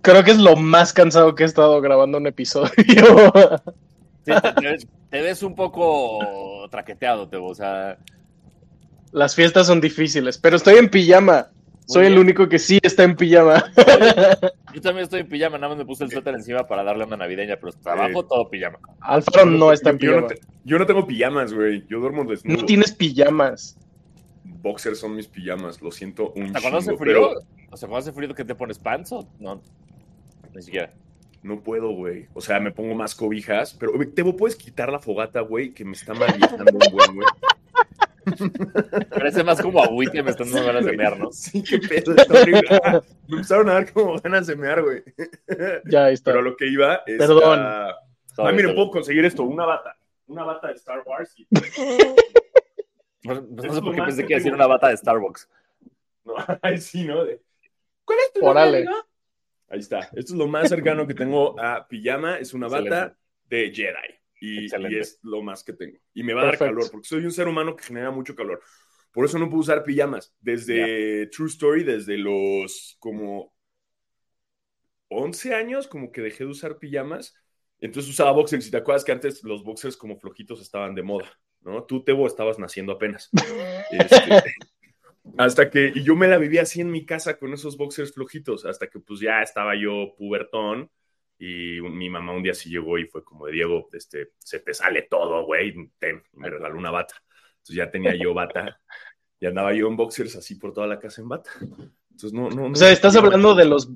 Creo que es lo más cansado que he estado grabando un episodio. Sí, te, te ves, te ves un poco traqueteado, Tebo. O sea, Las fiestas son difíciles, pero estoy en pijama. Soy el único que sí está en pijama. yo también estoy en pijama, nada más me puse el suéter encima para darle una navideña, pero trabajo todo pijama. Alfaro no está en Yo no, pijama. te- yo no tengo pijamas, güey. Yo duermo desnudo. No tienes pijamas. Boxers son mis pijamas. Lo siento un hace chingo, frío, pero o sea, cuando hace frío, ¿qué te pones pants o no? Ni siquiera. no puedo, güey. O sea, me pongo más cobijas. Pero, Tebo, ¿puedes quitar la fogata, güey? Que me está malviajando un buen, güey. Parece más como agüita y me están dando ganas de mear, ¿no? Sí, qué pedo. Está horrible. Ah, me empezaron a dar como ganas de mear, güey. Ya ahí está. Pero lo que iba es... Perdón. a- Ah, miren, puedo conseguir esto. Una bata. Una bata de Star Wars. y- no sé por qué pensé que iba a decir una bata de Starbucks. No, ay, sí, ¿no? De- ¿Cuál es tu Órale. nombre, amigo? Ahí está. Esto es lo más cercano que tengo a pijama. Es una bata Excelente. de Jedi. Y, y es lo más que tengo. Y me va a Perfecto. dar calor, porque soy un ser humano que genera mucho calor. Por eso no puedo usar pijamas. Desde True Story, desde los como 11 años, como que dejé de usar pijamas. Entonces usaba boxers. Y te acuerdas que antes los boxers como flojitos estaban de moda, ¿no? Tú, Tebo, estabas naciendo apenas. Este, hasta que, y yo me la vivía así en mi casa con esos boxers flojitos, hasta que pues ya estaba yo pubertón y un- mi mamá un día sí llegó y fue como de Diego, este, se te sale todo, güey, ten, me regaló una bata. Entonces ya tenía yo bata y andaba yo en boxers así por toda la casa en bata. Entonces no, no, no. O sea, estás hablando de los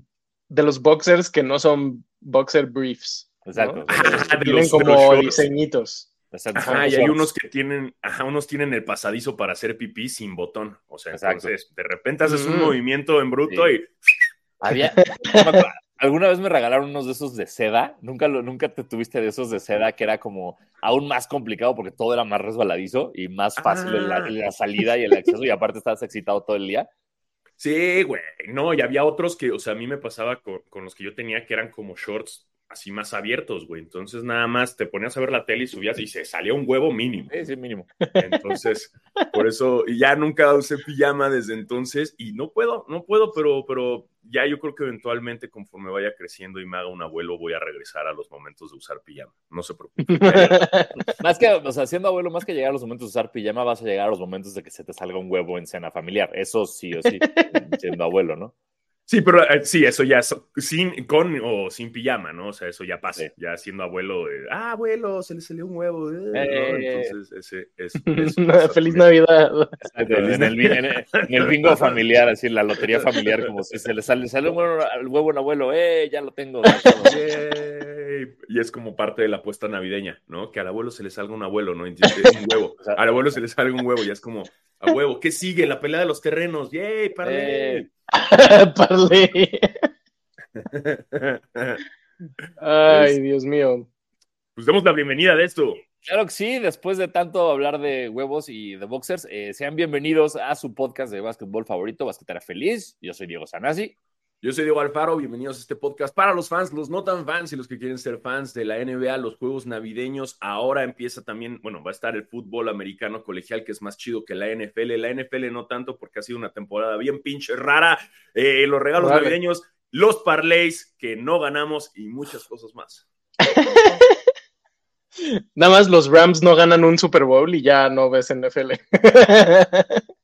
de los boxers que no son boxer briefs. ¿no? Exacto. Ah, de Tienen los- de como los shorts. diseñitos. Ajá, y hay unos que tienen, ajá, unos tienen el pasadizo para hacer pipí sin botón. O sea, Exacto. entonces de repente haces un Mm. movimiento en bruto Sí. y Había, alguna vez me regalaron unos de esos de seda. Nunca, lo, nunca te tuviste de esos de seda que era como aún más complicado porque todo era más resbaladizo y más fácil en, la, Ah. en la salida y el acceso. Y aparte estabas excitado todo el día. Sí, güey. No, y había otros que, o sea, a mí me pasaba con, con los que yo tenía que eran como shorts así más abiertos, güey. Entonces nada más te ponías a ver la tele y subías y se salía un huevo mínimo. Sí, sí, mínimo. Entonces, por eso, y ya nunca usé pijama desde entonces y no puedo, no puedo, pero, pero ya yo creo que eventualmente conforme vaya creciendo y me haga un abuelo voy a regresar a los momentos de usar pijama. No se preocupe. Más que, o sea, siendo abuelo, más que llegar a los momentos de usar pijama, vas a llegar a los momentos de que se te salga un huevo en cena familiar. Eso sí o sí, siendo abuelo, ¿no? Sí, pero eh, sí, eso ya sin, con o sin pijama, ¿no? O sea, eso ya pasa. Sí. Ya siendo abuelo, eh, ah, abuelo, se le salió un huevo. eh", ¿no? Eh. Entonces, ese, es, eso pasa Feliz también. Navidad. Exacto, en, el, bi- en el- en el bingo familiar, así, la lotería familiar, como si se le sale, sale un huevo al huevo un abuelo, ¡eh! Ya lo tengo. ya Y es como parte de la apuesta navideña, ¿no? Que al abuelo se le salga un abuelo, ¿no? Entiendes? Es un huevo. Al abuelo se le salga un huevo, ya es como, a huevo. ¿Qué sigue? La pelea de los terrenos. ¡Yay! ¡Parle! Eh, Parlé. Ay, Dios mío. Pues demos la bienvenida de esto. Claro que sí, después de tanto hablar de huevos y de boxers, eh, sean bienvenidos a su podcast de básquetbol favorito, Basquetera Feliz. Yo soy Diego Sanasi. Yo soy Diego Alfaro, bienvenidos a este podcast para los fans, los no tan fans y los que quieren ser fans de la NBA, los juegos navideños. Ahora empieza también, bueno, va a estar el fútbol americano colegial, que es más chido que la NFL. La NFL no tanto porque ha sido una temporada bien pinche rara. Eh, los regalos Vale. navideños, los parlays que no ganamos y muchas cosas más. Nada más los Rams no ganan un Super Bowl y ya no ves NFL.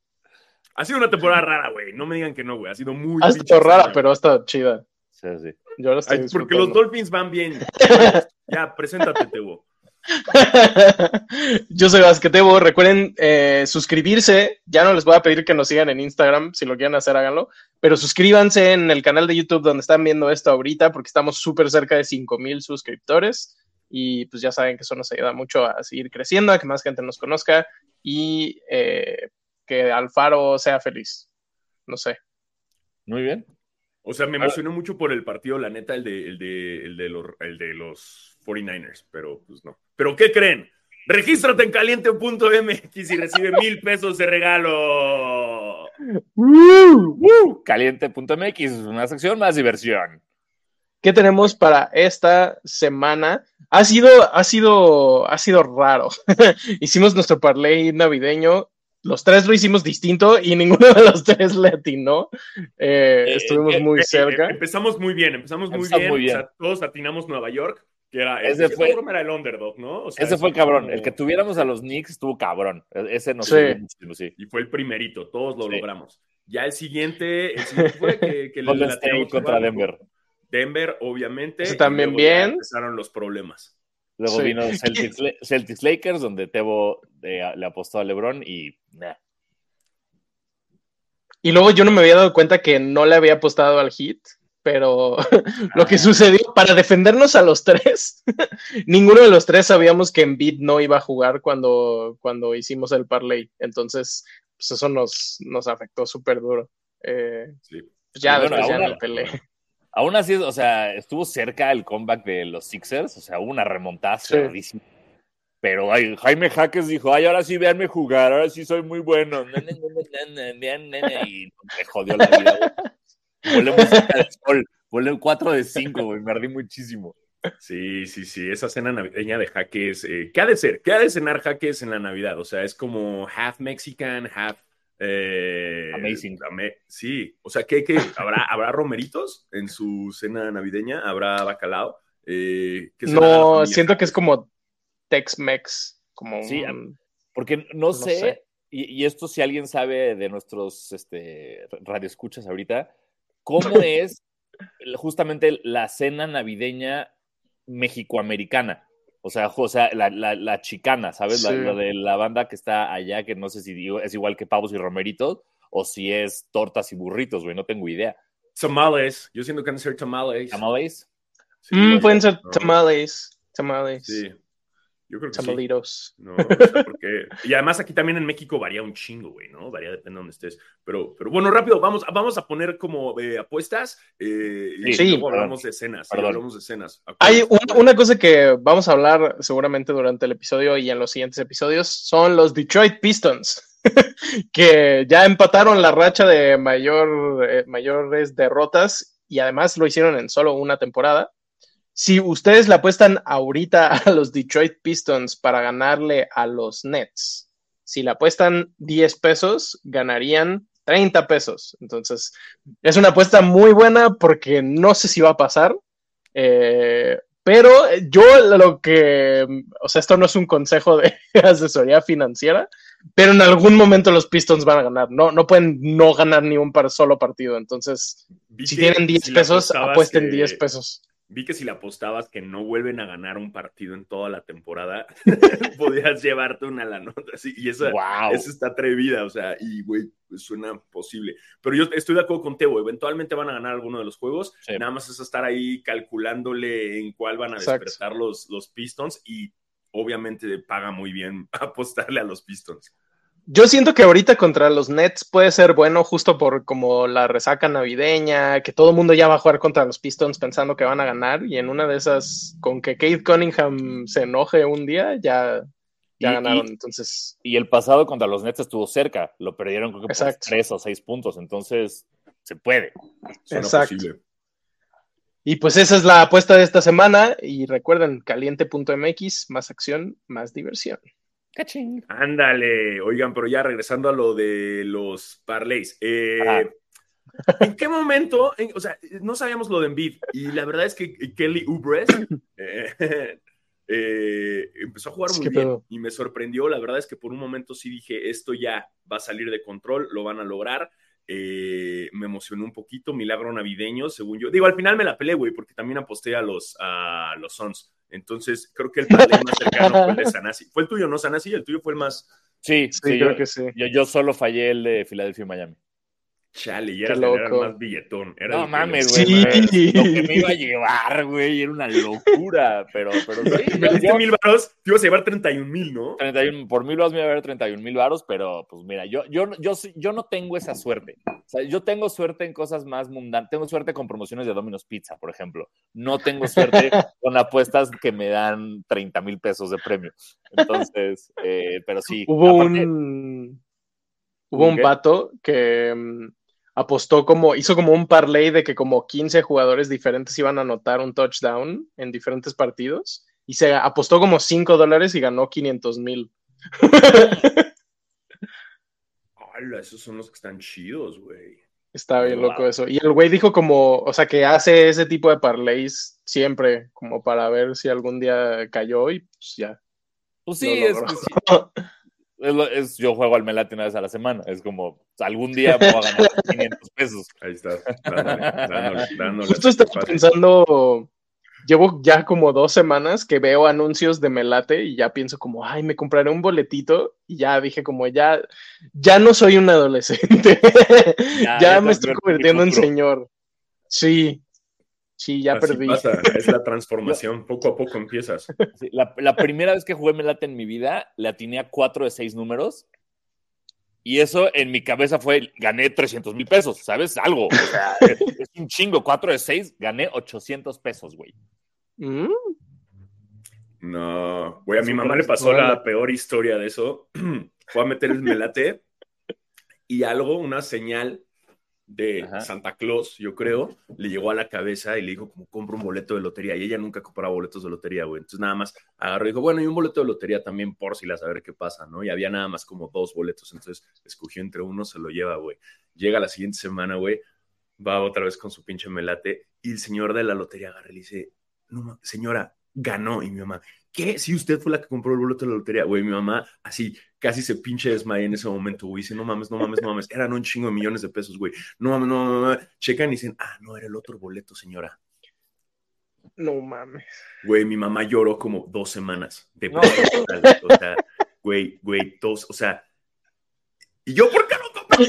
Ha sido una temporada rara, güey. No me digan que no, güey. Ha sido muy ha estado rara, pero ha estado chida. Sí, sí. Yo la estoy Ay, porque los. Dolphins van bien. ya, preséntate, Tebo. Yo soy Basquetebo. Recuerden eh, suscribirse. Ya no les voy a pedir que nos sigan en Instagram. Si lo quieren hacer, háganlo. Pero suscríbanse en el canal de YouTube donde están viendo esto ahorita, porque estamos súper cerca de 5000 suscriptores. Y pues ya saben que eso nos ayuda mucho a seguir creciendo, a que más gente nos conozca y eh, que Alfaro sea feliz. No sé. Muy bien. O sea, me emocionó mucho por el partido, la neta, el de, el de, el de, los, el de los 49ers, pero pues no. ¿Pero qué creen? Regístrate en caliente.mx y recibe mil pesos de regalo. Caliente.mx, una sección más diversión. ¿Qué tenemos para esta semana? Ha sido, ha sido, ha sido raro. Hicimos nuestro parlay navideño. Los tres lo hicimos distinto y ninguno de los tres le atinó. Eh, Eh, estuvimos eh, muy Eh, cerca. eh, empezamos muy bien, empezamos muy Empezamos bien. muy bien. O sea, todos atinamos Nueva York, que era Ese ese fue- era el underdog, ¿no? O sea, Ese fue el cabrón. El que tuviéramos a los Knicks estuvo cabrón. E- Ese nos Sí. muchísimo, sí. Y fue el primerito, todos lo Sí. logramos. Ya el siguiente, el siguiente fue que, que la State contra. Denver. Denver, obviamente. Ese y también bien. Empezaron los problemas. Luego Sí. vino Celtics, Celtics Lakers, donde Tebo eh, le apostó a LeBron y nah. Y luego yo no me había dado cuenta que no le había apostado al hit, pero lo que sucedió, para defendernos a los tres, ninguno de los tres sabíamos que Embiid no iba a jugar cuando, cuando hicimos el parlay. Entonces, pues eso nos, nos afectó súper duro. Eh, Sí. pues ya bueno, después ya ahora- no peleé. Aún así, o sea, estuvo cerca el comeback de los Sixers, o sea, hubo una remontada Sí. cerradísima. Pero ay, Jaime Jaques dijo, ay, ahora sí véanme jugar, ahora sí soy muy bueno. Y me jodió la vida. güey. Volé música de sol, volé 4 de 5, güey, me ardí muchísimo. Sí, sí, sí, esa cena navideña de jaques, eh, ¿qué ha de ser? ¿Qué ha de cenar jaques en la Navidad? O sea, es como half Mexican, half... eh, Amazing. sí, o sea, ¿qué, qué? ¿Habrá, ¿habrá romeritos en su cena navideña? ¿Habrá bacalao? Eh, ¿qué cenará la No, siento que es como Tex-Mex, como Sí, un- Porque no, sé, sé. Y, y esto si alguien sabe de nuestros este, radioescuchas ahorita, ¿cómo es justamente la cena navideña mexicoamericana? O sea, o sea la, la- la chicana, ¿sabes? La, Sí. la de la banda que está allá, que no sé si digo- es igual que pavos y romeritos o si es tortas y burritos, güey, no tengo idea. Tamales, yo siento que han de ser tamales. ¿Tamales? Sí, Mm, pueden ser tamales, tamales, Sí, yo creo que sí. No, o sea, porque... Y además aquí también en México varía un chingo, güey, ¿no? Varía depende de donde estés. Pero, pero bueno, rápido, vamos, vamos a poner como eh, apuestas eh, y Sí, luego perdón. hablamos de escenas. sí, hablamos de escenas. Hay un- una cosa que vamos a hablar seguramente durante el episodio y en los siguientes episodios son los Detroit Pistons, que ya empataron la racha de mayor, eh, mayores derrotas y además lo hicieron en solo una temporada. Si ustedes le apuestan ahorita a los Detroit Pistons para ganarle a los Nets, si le apuestan 10 pesos, ganarían 30 pesos. Entonces, es una apuesta muy buena porque no sé si va a pasar. Eh, pero yo lo que, o sea, esto no es un consejo de asesoría financiera, pero en algún momento los Pistons van a ganar. No, no pueden no ganar ni un par, solo partido. Entonces, si tienen 10 si le pesos, apuesten que- 10 pesos. Vi que si le apostabas que no vuelven a ganar un partido en toda la temporada, podías llevarte una la nota. así, y esa, ¡Wow! esa está atrevida, o sea, y güey, pues suena posible. Pero yo estoy de acuerdo con Teo, eventualmente van a ganar alguno de los juegos. Sí. Nada más es estar ahí calculándole en cuál van a Exacto. despertar los, los Pistons y obviamente paga muy bien apostarle a los Pistons. Yo siento que ahorita contra los Nets puede ser bueno justo por como la resaca navideña, que todo el mundo ya va a jugar contra los Pistons pensando que van a ganar y en una de esas, con que Kate Cunningham se enoje un día, ya, ya Y- ganaron. y- Entonces, Y el pasado contra los Nets estuvo cerca, lo perdieron creo que por Exacto. 3 o 6 puntos, entonces se puede. Suena Exacto. posible. y pues esa es la apuesta de esta semana y recuerden, caliente.mx, más acción, más diversión. ¡Cachín! Ándale, oigan, pero ya regresando a lo de los parlays. eh. ¿En qué momento? en- o sea, no sabíamos lo de Embiid y la verdad es que Kelly Ubres eh, eh, empezó a jugar Es muy bien pedo. y me sorprendió. La verdad es que por un momento sí dije, esto ya va a salir de control, lo van a lograr. Eh, me emocionó un poquito, milagro navideño, según yo. Digo, al final me la peleé, güey, porque también aposté a los, a los Suns. Entonces, creo que el parlay más cercano fue el de Sanasi. Fue el tuyo, ¿no, Sanasi? El tuyo fue el más... Sí, Sí, sí, creo yo, que sí. yo, yo solo fallé el de Filadelfia y Miami. Chale, y era tener más billetón. Era No mames, güey. Sí. Lo que me iba a llevar, güey, era una locura. Pero, pero sí, Me diste yo- mil varos, te ibas a llevar 31 mil, ¿no? 31, por mil varos me iba a ver 31 mil varos, pero pues mira, yo, yo, yo, yo no tengo esa suerte. O sea, yo tengo suerte en cosas más mundanas. Tengo suerte con promociones de Domino's Pizza, por ejemplo. No tengo suerte con apuestas que me dan 30 mil pesos de premio. Entonces, eh, pero sí. Hubo aparte- un. Hubo un pato que mm, apostó como. Hizo como un parlay de que como 15 jugadores diferentes iban a anotar un touchdown en diferentes partidos. Y se apostó como 5 dólares y ganó 500 mil. Hola, esos son los que están chidos, güey. Está bien Wow. loco eso. Y el güey dijo como, o sea, que hace ese tipo de parlays siempre, como para ver si algún día cayó y pues ya. Pues sí, lo es, logró. sí. Es lo- es- yo juego al Melate una vez a la semana. Es como, algún día voy a ganar 500 pesos. Ahí estás, dándole, dándole, dándole. Justo que estaba pensando, llevo ya como dos semanas que veo anuncios de Melate y ya pienso como, ay, me compraré un boletito y ya dije como, ya, ya no soy un adolescente, Ya, me estoy convirtiendo en señor. Sí, sí, ya Así perdí. pasa, es la transformación, poco a poco empiezas. Sí, la, la primera vez que jugué Melate en mi vida, le atiné a 4 de 6 números. Y eso en mi cabeza fue, gané 300 mil pesos, ¿sabes? Algo. O sea, es, es un chingo. 4 de 6, gané 800 pesos, güey. Mm, No, güey, a mi mamá le pasó la peor historia de eso. Fue a meter el melate y algo, una señal de Ajá. Santa Claus, yo creo, le llegó a la cabeza y le dijo como compra un boleto de lotería. Y ella nunca compraba boletos de lotería, güey. Entonces nada más agarró y dijo, bueno, y un boleto de lotería también por si las a ver qué pasa, ¿no? Y había nada más como dos boletos. Entonces escogió entre uno, se lo lleva, güey. Llega la siguiente semana, güey, va otra vez con su pinche melate y el señor de la lotería agarra y le dice, no, señora, ganó. Y mi mamá, ¿qué? Si usted fue la que compró el boleto de la lotería, güey, mi mamá así casi se pinche desmaya en ese momento, güey. Dice, no mames, no mames, no mames. Eran un chingo de millones de pesos, güey. No mames, no mames, no mames. Checan y dicen, ah, no, era el otro boleto, señora. no mames. Güey, mi mamá lloró como dos semanas de No. O sea, güey, güey, dos, o sea. Y yo, ¿por qué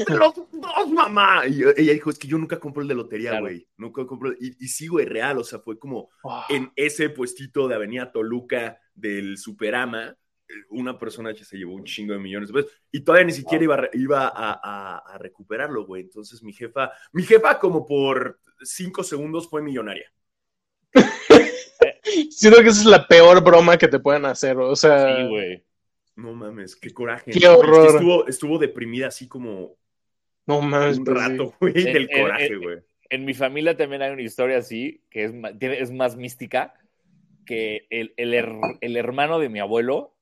los dos, mamá? Y ella dijo, es que yo nunca compro el de lotería, Claro. güey. Nunca compro. Y, y sí, güey, real. O sea, fue como en ese puestito de Avenida Toluca del Superama, eh, una persona que se llevó un chingo de millones de pesos y todavía ni siquiera iba, iba a, a- a recuperarlo, güey. Entonces mi jefa, mi jefa como por cinco segundos fue millonaria. Siento que esa es la peor broma que te pueden hacer, o sea, Sí, güey. No mames, qué coraje. Qué ¿no? Es que horror. estuvo, estuvo deprimida así como no mames. un pues, rato, güey, del en- coraje, en- güey. En mi familia también hay una historia así, que es, ma- tiene- es más mística, que el, el her- el hermano de mi abuelo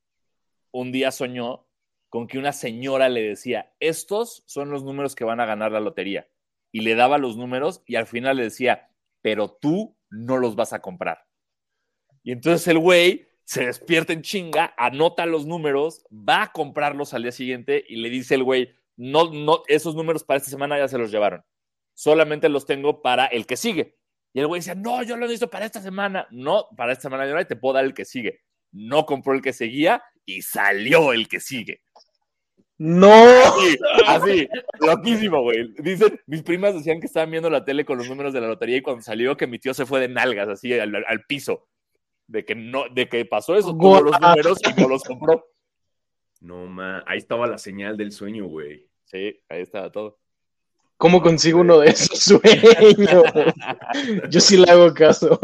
un día soñó con que una señora le decía, estos son los números que van a ganar la lotería. Y le daba los números y al final le decía, pero tú no los vas a comprar. Y entonces el güey se despierta en chinga, anota los números, va a comprarlos al día siguiente y le dice el güey, no, no, esos números para esta semana ya se los llevaron. Solamente los tengo para el que sigue. Y el güey dice, no, yo lo necesito para esta semana. No, para esta semana yo no te puedo dar el que sigue. No compró el que seguía y salió el que sigue. No. Así, así, loquísimo, güey. Dicen, mis primas decían que estaban viendo la tele con los números de la lotería y cuando salió que mi tío se fue de nalgas, así al, piso. De que no, de que pasó eso, tuvo los números y no los compró. No, ma, ahí estaba la señal del sueño, güey. Sí, ahí estaba todo. ¿Cómo consigo uno de esos sueños? Yo sí le hago caso.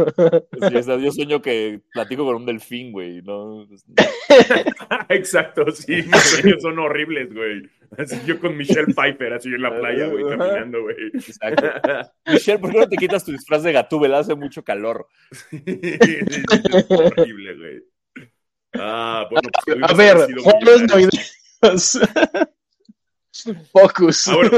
Sí, o sea, yo sueño que platico con un delfín, güey. No, Exacto, sí, mis sueños son horribles, güey. Así yo con Michelle Pfeiffer, así en la playa, güey, caminando, güey. exacto. Michelle, ¿por qué no te quitas tu disfraz de gatúbela? Hace mucho calor. es horrible, güey. Ah, bueno, pues A ver, juegos navideños. Focus. Ah, bueno,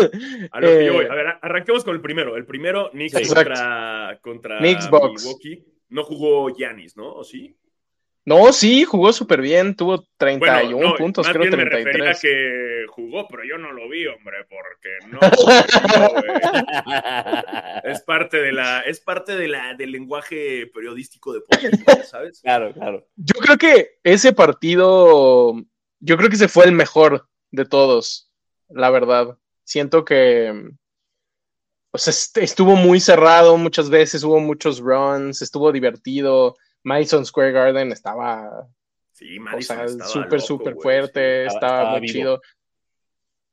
A lo que yo voy. Eh, A ver, arranquemos con el primero. El primero, Knicks Exacto. contra, contra. Milwaukee. No jugó Giannis, ¿no? ¿O sí? No, sí, jugó súper bien. Tuvo 31 Bueno, no, puntos, más creo bien me refería a 33. que jugó, pero yo no lo vi, hombre, porque no. es parte de la, es parte de la, del lenguaje periodístico deportivo, ¿sabes? claro, claro. Yo creo que ese partido, yo creo que ese fue el mejor de todos, la verdad. Siento que, o sea, estuvo muy cerrado muchas veces, hubo muchos runs, estuvo divertido. Madison Square Garden estaba sí, Madison súper, súper fuerte, estaba, muy chido.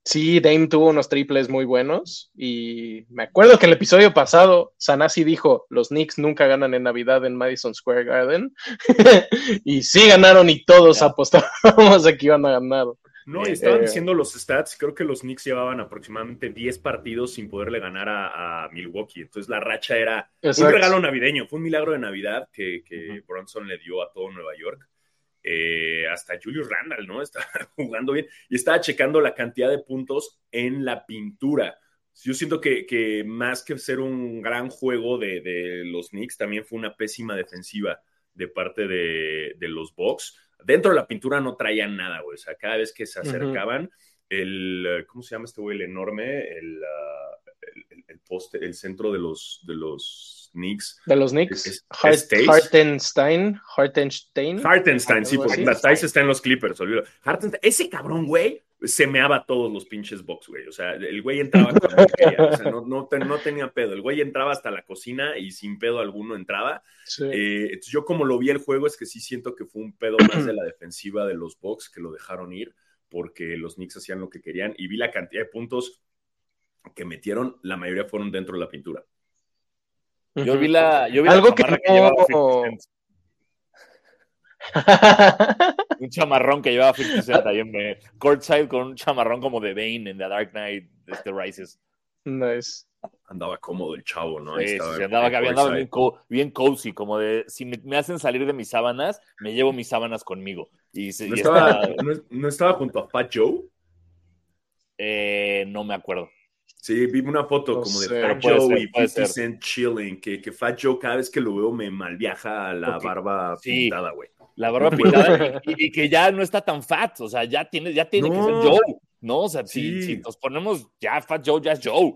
Sí, Dame tuvo unos triples muy buenos y me acuerdo que el episodio pasado Sanasi dijo, los Knicks nunca ganan en Navidad en Madison Square Garden y sí ganaron y todos apostábamos a que iban a ganar. No, y estaban eh, diciendo los stats, creo que los Knicks llevaban aproximadamente 10 partidos sin poderle ganar a, Milwaukee. Entonces la racha era un regalo navideño, fue un milagro de Navidad que, Bronson le dio a todo Nueva York. Eh, hasta Julius Randall, ¿no? Estaba jugando bien y estaba checando la cantidad de puntos en la pintura. Yo siento que, más que ser un gran juego de, los Knicks, también fue una pésima defensiva de parte de, de los Bucks Dentro de la pintura no traían nada, güey. O sea, cada vez que se acercaban, el, ¿cómo se llama este güey? El enorme, el, ah, el, poste, el centro de los, de los Knicks. De los Knicks. Hartenstein. Hartenstein. Hartenstein, sí, porque Tice está en los Clippers, olvido. Hartenstein, ese cabrón, güey, semeaba todos los pinches box, güey. O sea, el güey entraba cuando quería. O sea, no, no, tenía pedo. El güey entraba hasta la cocina y sin pedo alguno entraba. Eh, yo como lo vi el juego es que sí siento que fue un pedo más de la defensiva de los box que lo dejaron ir porque los Knicks hacían lo que querían y vi la cantidad de puntos que metieron, la mayoría fueron dentro de la pintura. Yo vi la, yo vi Algo que, llevaba un chamarrón que llevaba 50 Cent ahí en Courtside con un chamarrón como de Bane en The Dark Knight este Rises. Nice. Andaba cómodo el chavo, ¿no? Sí, andaba, bien, cozy, como de si me, hacen salir de mis sábanas, me llevo mis sábanas conmigo. Y, ¿No, estaba, ¿no, estaba junto a Fat Joe? Eh, no me acuerdo. Sí, vi una foto como de Fat Joe y 50 Cent chilling, que, que, Fat Joe cada vez que lo veo me malviaja la barba pintada, güey. La barba pintada y, que ya no está tan fat, o sea, ya tiene, ya tiene que ser Joe, ¿no? O sea, si, nos ponemos ya Fat Joe, ya es Joe.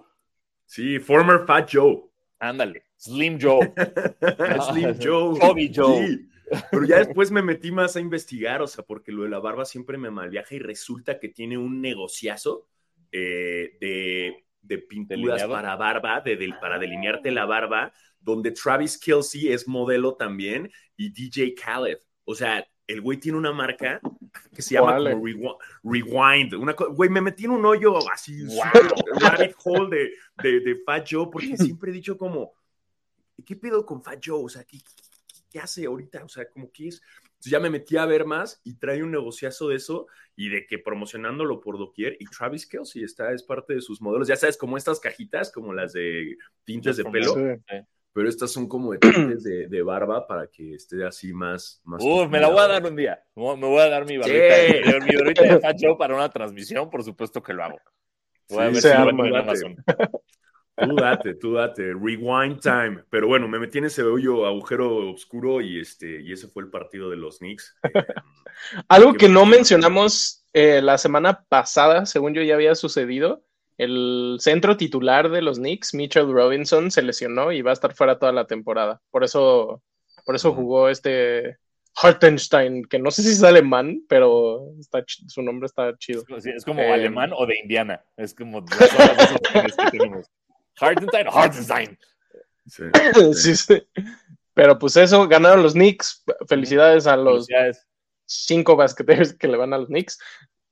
Sí, former Fat Joe. Ándale, Slim Joe. Slim Joe. Bobby Joe. Sí. Pero ya después me metí más a investigar, o sea, porque lo de la barba siempre me malviaja y resulta que tiene un negociazo eh, de de pinturas para barba, de, para delinearte la barba, donde Travis Kelsey es modelo también y DJ Khaled. O sea, el güey tiene una marca que se llama Rewind. Una güey, me metí en un hoyo así, rabbit hole de, de, Fat Joe, porque siempre he dicho como, ¿qué pedo con Fat Joe? O sea, ¿qué, qué hace ahorita? O sea, como que es ya me metí a ver más y trae un negociazo de eso y de que promocionándolo por doquier. Y Travis Kelsey está, es parte de sus modelos. Ya sabes, como estas cajitas, como las de tintes de pelo. Pero estas son como de tintes de, barba para que esté así más. más me la voy a dar un día. Me voy a dar mi barbita, mi barbita de facho para una transmisión, por supuesto que lo hago. Voy a ver si lo en Amazon. Tú date, tú date, rewind time. Pero bueno, me metí en ese hoyo agujero oscuro y este y ese fue el partido de los Knicks. Algo que no mencionamos eh, la semana pasada, según yo ya había sucedido, el centro titular de los Knicks, Mitchell Robinson, se lesionó y va a estar fuera toda la temporada. Por eso, por eso jugó este Hartenstein, que no sé si es alemán, pero está, su nombre está chido. es como eh, alemán o de Indiana. Es como que tenemos. Hartenstein, Hartenstein. Sí. sí, Pero pues eso, ganaron los Knicks. Felicidades a los cinco basqueteros que le van a los Knicks.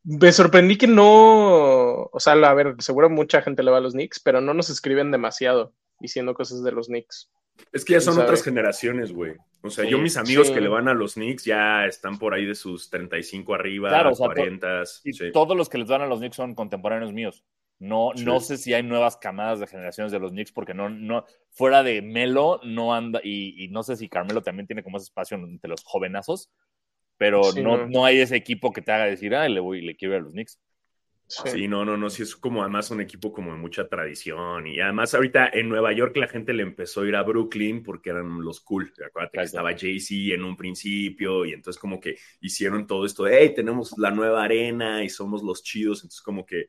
Me sorprendí que no, o sea, a ver, seguro mucha gente le va a los Knicks, pero no nos escriben demasiado diciendo cosas de los Knicks. Es que ya son otras generaciones, güey. O sea, yo mis amigos que le van a los Knicks ya están por ahí de sus 35 arriba, claro, 40. y todos los que les van a los Knicks son contemporáneos míos. No, no sé si hay nuevas camadas de generaciones de los Knicks, porque no, no, fuera de Melo no anda, y, no sé si Carmelo también tiene como ese espacio entre los jovenazos, pero no, no, hay ese equipo que te haga decir, ah, le voy, le quiero ir a los Knicks. Sí. no, no, no, sí es como además un equipo como de mucha tradición y además ahorita en Nueva York la gente le empezó a ir a Brooklyn porque eran los cool, acuérdate que estaba Jay-Z en un principio y entonces como que hicieron todo esto de, hey, tenemos la nueva arena y somos los chidos, entonces como que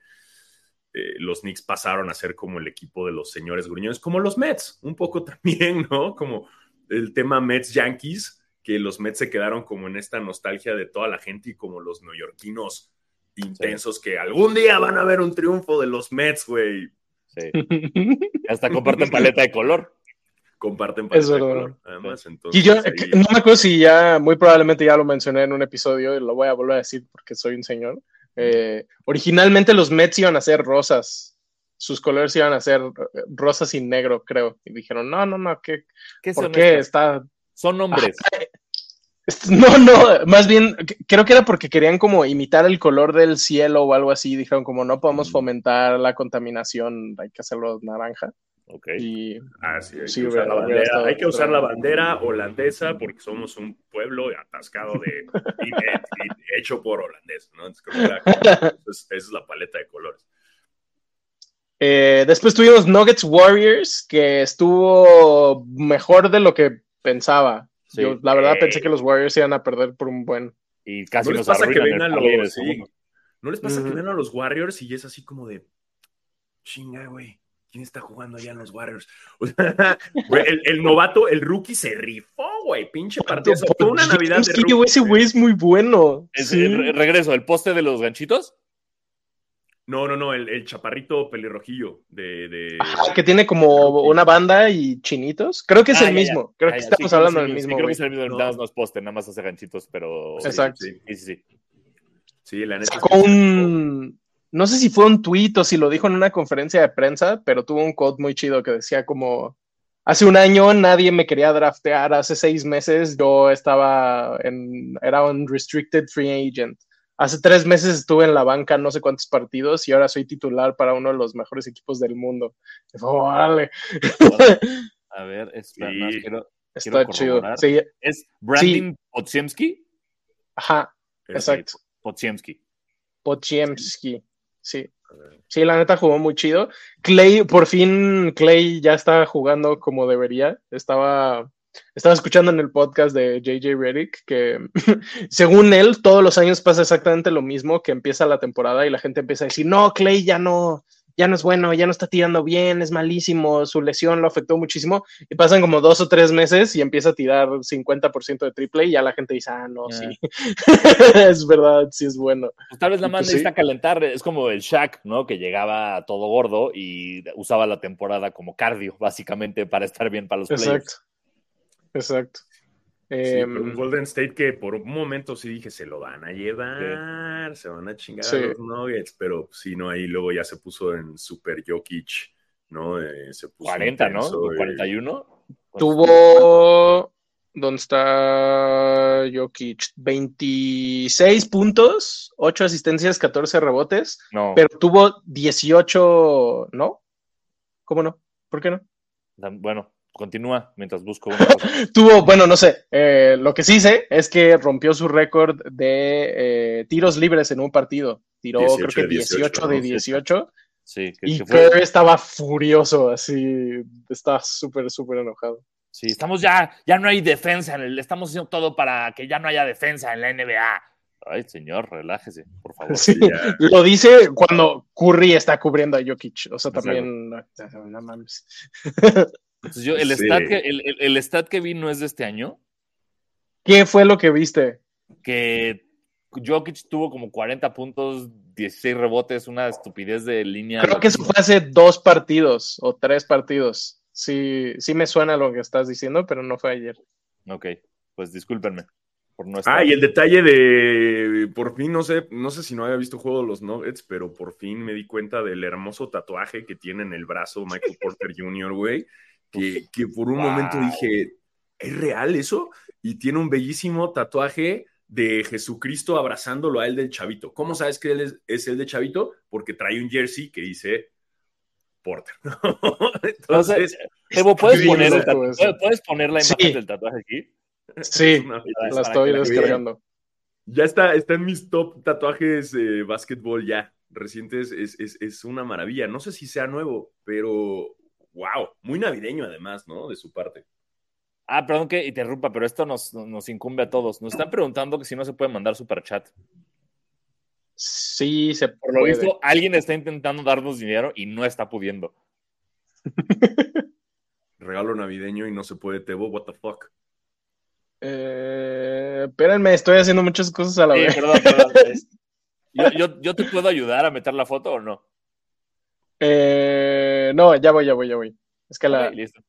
eh, los Knicks pasaron a ser como el equipo de los señores gruñones, como los Mets, un poco también, ¿no? Como el tema Mets-Yankees, que los Mets se quedaron como en esta nostalgia de toda la gente y como los neoyorquinos intensos que algún día van a ver un triunfo de los Mets, güey. Sí. Hasta comparten paleta de color. Comparten Es paleta de color. Además, entonces. Y yo ahí- eh, no me acuerdo si ya, muy probablemente ya lo mencioné en un episodio y lo voy a volver a decir porque soy un señor. Eh, originalmente los Mets iban a ser rosas. Sus colores iban a ser eh, rosas y negro, creo. Y dijeron, no, no, no, ¿qué, ¿Qué ¿por son qué? estas? Está, Son hombres. Est- No, no, más bien creo que era porque querían como imitar el color del cielo o algo así. Dijeron como no podemos fomentar la contaminación, hay que hacerlo naranja. Ok. Y Ah, sí, hay, Sí, que usar la bandera, hay que usar la bandera holandesa porque somos un pueblo atascado de y- y- hecho por holandeses, ¿no? Entonces, creo que era- esa es, esa es la paleta de colores. eh, después tuvimos Nuggets Warriors, que estuvo mejor de lo que pensaba. Sí. Yo la verdad Eh. pensé que los Warriors iban a perder por un buen. Y casi ¿No les pasa que ven a los, sí. ¿No les pasa que ven a los Warriors y es así como de chinga, güey? ¿Quién está jugando allá en los Warriors? O sea, güey, el, el novato, el rookie se rifó, güey. Pinche partido. Fue una Navidad de rookie. güey, ese güey es muy bueno. Es- Sí. regreso, el poste de los ganchitos. No, no, no, el, el chaparrito pelirrojillo de. de- Ajá, que tiene como una banda y chinitos. Creo que es Ah, el ya, mismo. ya. Creo Ah, que ya, estamos sí, hablando sí, del sí, mismo. creo que es el mismo, No. nada más no es poste, nada más hace ganchitos, pero. Exacto. Sí, Sí, sí, la neta. Sacó un. No sé si fue un tuit o si lo dijo en una conferencia de prensa, pero tuvo un quote muy chido que decía como. Hace un año nadie me quería draftear, hace seis meses yo estaba en, era un restricted free agent. Hace tres meses estuve en la banca no sé cuántos partidos y ahora soy titular para uno de los mejores equipos del mundo. Fue, "Órale". A ver, espera, Sí. nada más quiero- Está Quiero chido. corroborar. Sí, ¿Es Brandon Podziemski? ajá, es- exacto. Podziemski. Pochiemski. Sí. Sí, la neta jugó muy chido. Clay, por fin Clay ya está jugando como debería. Estaba, estaba escuchando en el podcast de JJ Reddick que según él todos los años pasa exactamente lo mismo, que empieza la temporada y la gente empieza a decir, no, Clay ya no, ya no es bueno, ya no está tirando bien, es malísimo, su lesión lo afectó muchísimo. Y pasan como dos o tres meses y empieza a tirar 50% de triple y ya la gente dice, ah, no, sí. es verdad, sí es bueno. Pues tal vez la más pues sí. necesita calentar. Es como el Shaq, ¿no? Que llegaba todo gordo y usaba la temporada como cardio, básicamente, para estar bien para los. Exacto. Exacto. Sí, pero un Golden State que por un momento sí dije, se lo van a llevar, se van a chingar Sí. a los Nuggets, pero sí, no, ahí luego ya se puso en Super Jokic, ¿no? Eh, se puso 40, intenso ¿no? y- 41. tuvo. ¿Dónde está Jokic? 26 puntos, 8 asistencias, 14 rebotes, No, pero tuvo 18. ¿No? ¿Cómo no? ¿Por qué no? bueno, continúa mientras busco una cosa. Tuvo, bueno, no sé. eh, lo que sí sé es que rompió su récord de eh, tiros libres en un partido. Tiró, 18 creo que de 18, 18 de ¿no? 18. Sí, que, Y que fue- Kerr estaba furioso, así. Estaba súper, súper enojado. Sí, estamos ya, ya no hay defensa, en el, estamos haciendo todo para que ya no haya defensa en la NBA. Ay, señor, relájese, por favor. Sí, ya. lo dice cuando Curry está cubriendo a Jokic. O sea, también. No, no mames. Entonces yo, el, Sí. stat que, el, el- el stat que vi no es de este año, ¿Qué fue lo que viste? que Jokic tuvo como 40 puntos, 16 rebotes, una estupidez de línea. Creo que eso fue hace dos partidos o tres partidos. Sí, sí me suena lo que estás diciendo, pero no fue ayer. Ok, pues discúlpenme por no estar. Ah, y el detalle de, por fin, no sé, no sé si no había visto juego de los Nuggets, pero por fin me di cuenta del hermoso tatuaje que tiene en el brazo Michael Porter Jr., güey, que, que por un Wow. momento dije, ¿es real eso? Y tiene un bellísimo tatuaje de Jesucristo abrazándolo a él del chavito. ¿Cómo sabes que él es, es el de chavito? Porque trae un jersey que dice Porter. Entonces, Evo, ¿puedes Sí, poner, el. ¿puedes- ¿puedes poner la imagen Sí. del tatuaje aquí? Sí, belleza. la estoy descargando. Ya está, está en mis top tatuajes de básquetbol ya recientes. Es, es- es una maravilla. No sé si sea nuevo, pero wow, muy navideño además, ¿no? De su parte. Ah, perdón que interrumpa, pero esto nos, nos incumbe a todos. Nos están preguntando que si no se puede mandar superchat. Sí, se Por lo puede. visto, alguien está intentando darnos dinero y no está pudiendo. Regalo navideño y no se puede, Tebo, what the fuck. Eh, espérenme, estoy haciendo muchas cosas a la Sí, vez. perdón, perdón. Yo, yo- yo te puedo ayudar a meter la foto o no? Eh, Eh, no, ya voy, ya voy, ya voy. Es que la. Listo.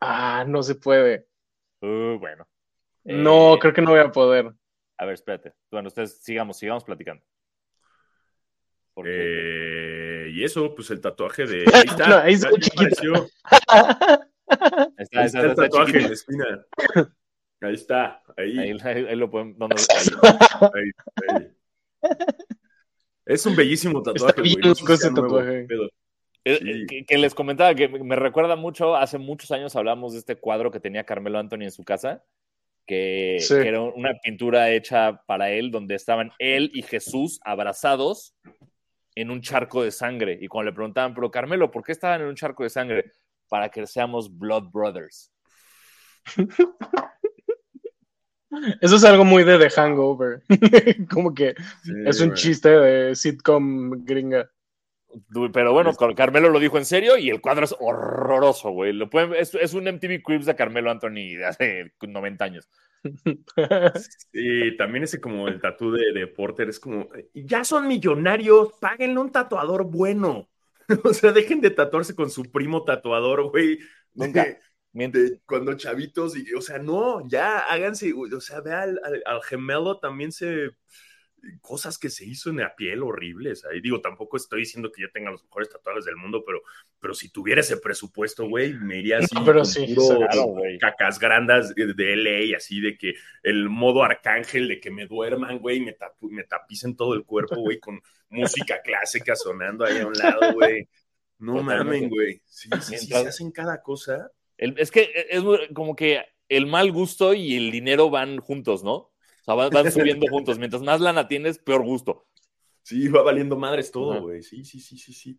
Ah, no se puede. Uh, bueno. No, Eh, creo que no voy a poder. A ver, espérate. Bueno, ustedes sigamos, sigamos platicando. Porque- Eh, y eso, pues el tatuaje de. Ahí está. No, ahí está está, Ahí está, está el está tatuaje en la esquina. Ahí está. Ahí. Ahí, ahí- ahí lo pueden. no, no, ahí. ahí, ahí. Es un bellísimo tatuaje, Está güey. No sé si nuevo, tatuaje. Sí. eh, que, que les comentaba que me recuerda mucho, hace muchos años hablamos de este cuadro que tenía Carmelo Anthony en su casa, que, Sí. que era una pintura hecha para él, donde estaban él y Jesús abrazados en un charco de sangre. Y cuando le preguntaban, pero Carmelo, ¿por qué estaban en un charco de sangre? Para que seamos Blood Brothers. Eso es algo muy de The Hangover. Como que Sí, es un chiste de sitcom gringa. Pero bueno, Car- Carmelo lo dijo en serio y el cuadro es horroroso, güey. Lo pueden- es, es un MTV Cribs de Carmelo Anthony de hace 90 años. Sí, también ese como el tatú de, de Porter es como, ya son millonarios, páguenle un tatuador bueno. O sea, dejen de tatuarse con su primo tatuador, güey. Nunca. De- cuando chavitos, y, o sea, no, ya háganse, güey, o sea, ve al, al- al gemelo también se, cosas que se hizo en la piel horribles, ahí digo, tampoco estoy diciendo que yo tenga los mejores tatuajes del mundo, pero, pero si tuviera ese presupuesto, güey, me iría así, No, pero sí, puro claro, cacas grandes de, LA, así de que el modo arcángel de que me duerman, güey, me, me tapicen todo el cuerpo, güey, con música clásica sonando ahí a un lado, güey. No Totalmente. mamen, güey. Sí, sí, sí, se hacen cada cosa. El- es que es muy- como que el mal gusto y el dinero van juntos, ¿no? O sea, van, van subiendo juntos. Mientras más lana tienes, peor gusto. Sí, va valiendo madres todo, güey. Sí, sí, sí, sí, sí.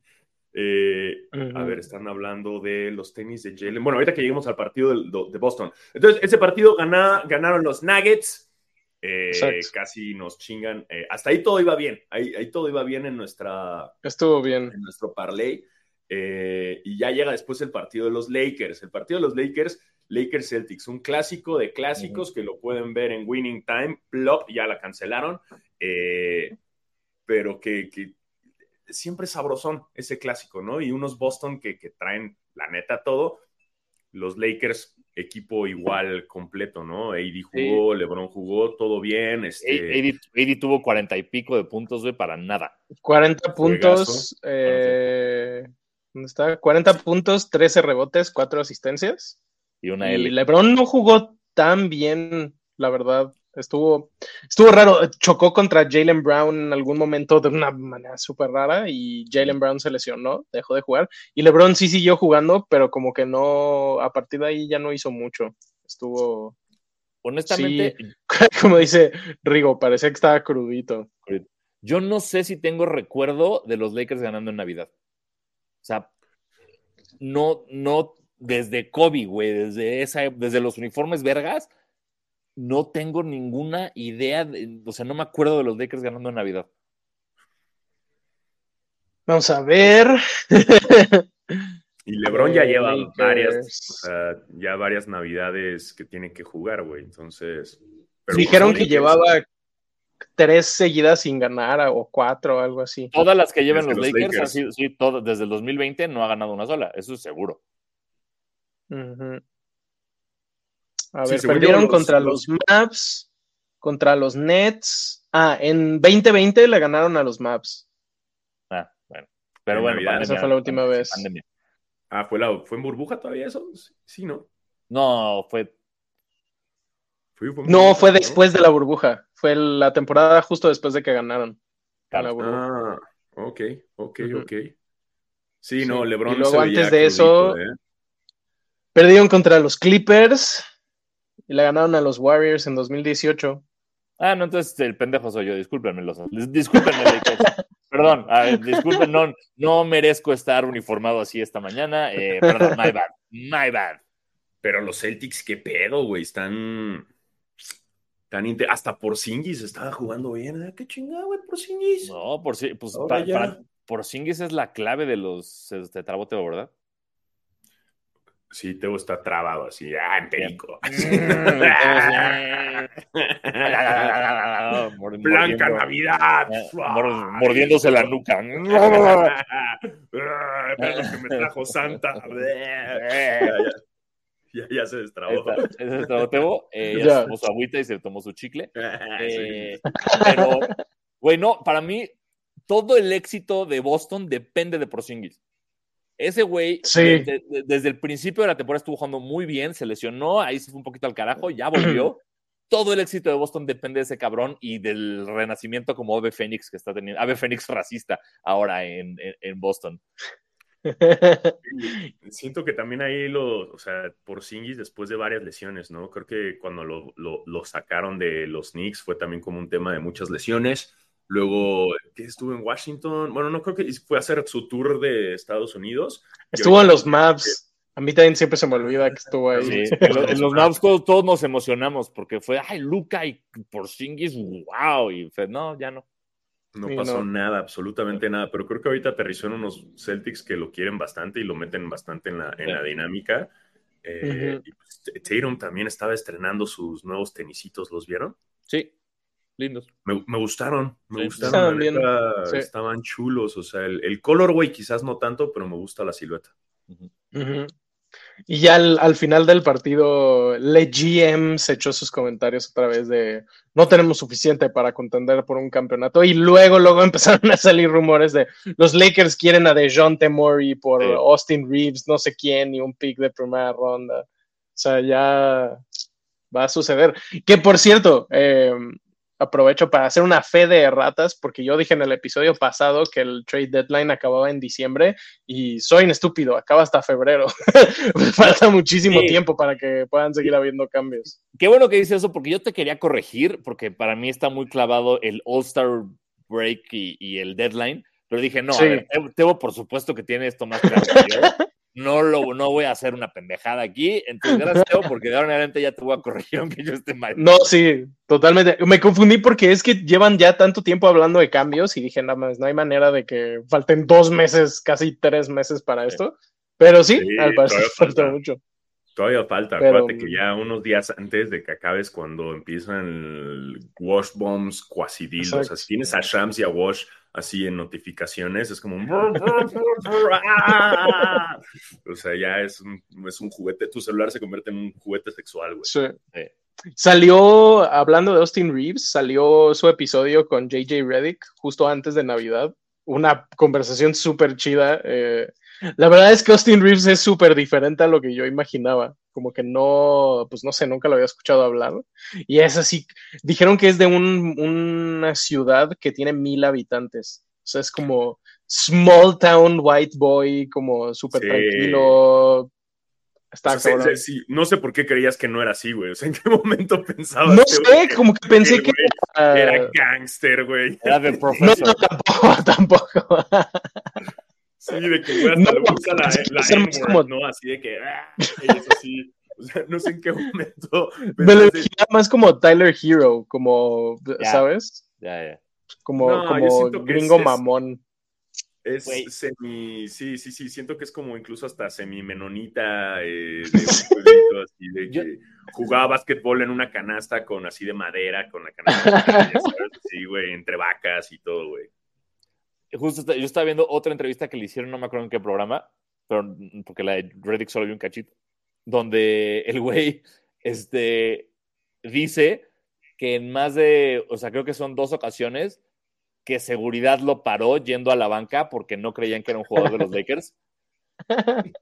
Eh, A Ujú. ver, están hablando de los tenis de Jalen. Bueno, ahorita que lleguemos al partido del- do- de Boston. Entonces, ese partido gana- ganaron los Nuggets. Eh, casi nos chingan. Eh, hasta ahí todo iba bien. Ahí, ahí todo iba bien en, nuestra, Estuvo bien. en nuestro parlay. Eh, y ya llega después el partido de los Lakers. El partido de los Lakers, Lakers Celtics, un clásico de clásicos que lo pueden ver en Winning Time. Plop, ya la cancelaron. Eh, pero que, que siempre es sabrosón ese clásico, ¿no? Y unos Boston que, que traen, la neta, todo. Los Lakers, equipo igual completo, ¿no? AD jugó, LeBron jugó, todo bien. Este, AD, AD tuvo cuarenta y pico de puntos, güey, para nada. 40 puntos. eh, ¿Dónde está? 40 puntos, 13 rebotes, 4 asistencias. Y una Y. LeBron no jugó tan bien, la verdad. Estuvo, estuvo raro. Chocó contra Jalen Brown en algún momento de una manera súper rara y Jalen Brown se lesionó, dejó de jugar. Y LeBron sí siguió jugando, pero como que no, a partir de ahí ya no hizo mucho. Estuvo, Honestamente, como dice Rigo, parecía que estaba crudito. yo no sé si tengo recuerdo de los Lakers ganando en Navidad. O sea, no, no, desde Kobe, güey, desde esa, desde los uniformes vergas, no tengo ninguna idea, de- o sea, no me acuerdo de los Lakers ganando en Navidad. Vamos a ver. Y LeBron ya lleva Lakers. varias, o sea, ya varias navidades que tiene que jugar, güey. Entonces. pero Dijeron que llevaba tres seguidas sin ganar o cuatro, algo así. Todas las que llevan los los Lakers, Lakers. han sido- sí, todo- desde el 2020 no ha ganado una sola, eso es seguro. A Sí, ver, perdieron los- contra los- los Maps, contra los Nets. Ah, en 2020 le ganaron a los Maps. Ah, bueno. Pero En bueno, Navidad. Esa fue la última pandemia, vez. pandemia. Ah, ¿fue, la, ¿fue en burbuja todavía eso? Sí, ¿no? No, fue Fue- fue en No, burbuja, fue después de la burbuja. Fue la temporada justo después de que ganaron. Claro. La burbuja. Ah, ok, ok, ok. Sí, Sí, no, y LeBron luego se veía antes de eso- ¿eh? Perdieron contra los Clippers y le ganaron a los Warriors en 2018. Ah, no, entonces el pendejo soy yo, discúlpenme los dis- discúlpenme, Lakers. Perdón, a ver, disculpen, no, no merezco estar uniformado así esta mañana. eh, perdón, my bad, my bad. Pero los Celtics, qué pedo, güey. Están. Tan inte- Hasta por Singis estaba jugando bien. ¿eh? ¿Qué chingada, güey? Por Singis. No, por pues pa- para- es la clave de los este, traboteo, ¿verdad? Sí, Teo está trabado así. Ah, empérico. Mor- Blanca Navidad. mor- mordiéndose la nuca. perros que me trajo Santa. ya, se destrabó. Ahí está, ese es el Tebo. Eh, ya Ya. se tomó su agüita y se tomó su chicle. Eh, pero, güey, no, para mí, todo el éxito de Boston depende de Porzingis. Ese güey, Sí. desde, de- desde el principio de la temporada estuvo jugando muy bien, se lesionó, ahí se fue un poquito al carajo, ya volvió. Todo el éxito de Boston depende de ese cabrón y del renacimiento como Ave Fénix que está teniendo, Ave Fénix racista ahora en, en- en Boston. Siento que también ahí lo, o sea, por Singis después de varias lesiones, ¿no? Creo que cuando lo, lo- lo sacaron de los Knicks fue también como un tema de muchas lesiones. Luego, que estuvo en Washington, bueno, no creo que fue a hacer su tour de Estados Unidos. Estuvo en los Maps. A mí también siempre se me olvida que estuvo ahí. Sí, en los, en los Mavs todos, todos nos emocionamos porque fue, ay, Luca y Porzingis, wow, y fue, no, ya no. No Sí, pasó no. nada, absolutamente nada, pero creo que ahorita aterrizó en unos Celtics que lo quieren bastante y lo meten bastante en la, en la dinámica. Eh, y pues, Tatum también estaba estrenando sus nuevos tenisitos, ¿los vieron? Sí, lindos. Me, me gustaron, me Sí. gustaron. Estaban bien, neta, sí. Estaban chulos, o sea, el, el colorway quizás no tanto, pero me gusta la silueta. Y ya al, al final del partido, Le GM se echó sus comentarios otra vez de no tenemos suficiente para contender por un campeonato. Y luego, luego empezaron a salir rumores de los Lakers quieren a DeJounte Murray por Sí. Austin Reeves, no sé quién, y un pick de primera ronda. O sea, ya va a suceder. Que por cierto, eh, aprovecho para hacer una fe de ratas, porque yo dije en el episodio pasado que el trade deadline acababa en diciembre y soy un estúpido, acaba hasta febrero. Falta muchísimo Sí. tiempo para que puedan seguir habiendo cambios. Qué bueno que dices eso, porque yo te quería corregir, porque para mí está muy clavado el All-Star Break y, y el deadline, pero dije, no, Sí. a ver, Tebo- Tebo por supuesto que tiene esto más claro que yo. No, lo, no voy a hacer una pendejada aquí, entonces gracias porque de ahora en adelante ya te voy a corregir aunque yo esté mal. No, sí, totalmente. Me confundí porque es que llevan ya tanto tiempo hablando de cambios y dije, nada más, no hay manera de que falten dos meses, casi tres meses para esto. Pero sí, Sí, al parecer todavía falta mucho. Todavía falta, Pero- acuérdate que ya unos días antes de que acabes, cuando empiezan el Wash Bombs cuasidilos, o sea, tienes a Shams y a Wash así en notificaciones, es como un... o sea, ya es un, es un juguete, tu celular se convierte en un juguete sexual, güey. Sí. Salió, hablando de Austin Reeves, salió su episodio con JJ Reddick justo antes de Navidad. Una conversación súper chida. eh, la verdad es que Austin Reeves es súper diferente a lo que yo imaginaba. Como que no, pues no sé, nunca lo había escuchado hablar. Y es así, dijeron que es de un- una ciudad que tiene mil habitantes. O sea, es como small town white boy, como súper Sí. tranquilo. Está O sea, cabrón. sí, sí, no sé por qué creías que no era así, güey. O sea, ¿en qué momento pensabas No sé, como que pensé que era- era gangster, güey? Era de No, profesor. no, tampoco, tampoco. Sí, de que güey, hasta No, le la, la como- ¿no? Así de que, ah, ella es así. O sea, no sé en qué momento. Me lo más como Tyler Hero, como. ¿sabes? Ya, ya. Como, No, yo como siento que gringo es- mamón. Es semi, sí, sí, sí, siento que es como incluso hasta semi menonita eh, de un pueblito así de Yo- que jugaba básquetbol en una canasta con así de madera, con la canasta, ¿sabes? Sí, güey, entre vacas y todo, güey. Justo yo estaba viendo otra entrevista que le hicieron, no me acuerdo en qué programa, pero porque la de Reddick solo vi un cachito, donde el güey este, dice que en más de, o sea, creo que son dos ocasiones que seguridad lo paró yendo a la banca porque no creían que era un jugador de los Lakers.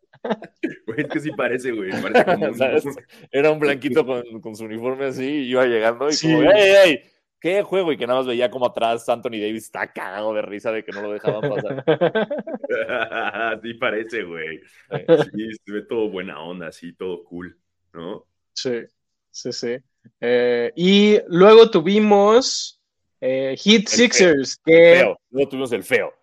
Güey, es que sí parece, güey. Parece como un- ¿Sabes? Era un blanquito con, con su uniforme así, y iba llegando y Sí. como, ¡ey, ey! ¿Qué juego? Y que nada más veía como atrás Anthony Davis está cagado de risa de que no lo dejaban pasar. sí parece, güey. Sí, se ve todo buena onda, así, todo cool, ¿no? sí, sí, sí. Eh, y luego tuvimos eh, Heat Sixers, que Feo. Luego tuvimos el feo.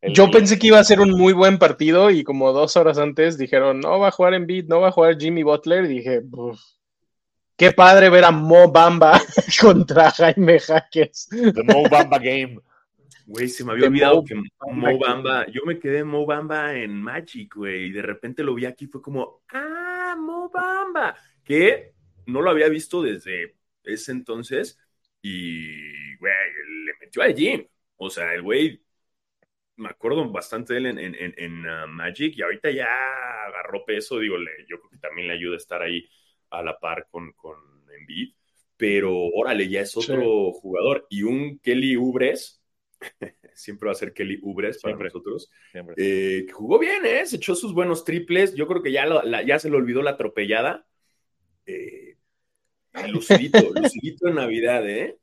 El- yo pensé que iba a ser un muy buen partido y como dos horas antes dijeron, no va a jugar en beat, no va a jugar Jimmy Butler. Y dije, "Uf, qué padre ver a Mo Bamba contra Jaime Jaques. The Mo Bamba Game. Güey, se me había olvidado Mo que Bamba. Mo Bamba, yo me quedé en Mo Bamba en Magic, güey, y de repente lo vi aquí, fue como, ah, Mo Bamba, que no lo había visto desde ese entonces, y, güey, le metió al gym, o sea, el güey me acuerdo bastante de él en, en, en, en, uh, Magic y ahorita ya agarró peso, digo, le, yo creo que también le ayuda a estar ahí a la par con, con Embiid, pero órale, ya es otro Sí. jugador. Y un Kelly Ubres, siempre va a ser Kelly Ubres para Siempre. nosotros, Siempre. eh, que jugó bien, ¿eh? Se echó sus buenos triples. Yo creo que ya, la- ya se le olvidó la atropellada. Eh, lucidito, lucidito en Navidad, ¿eh?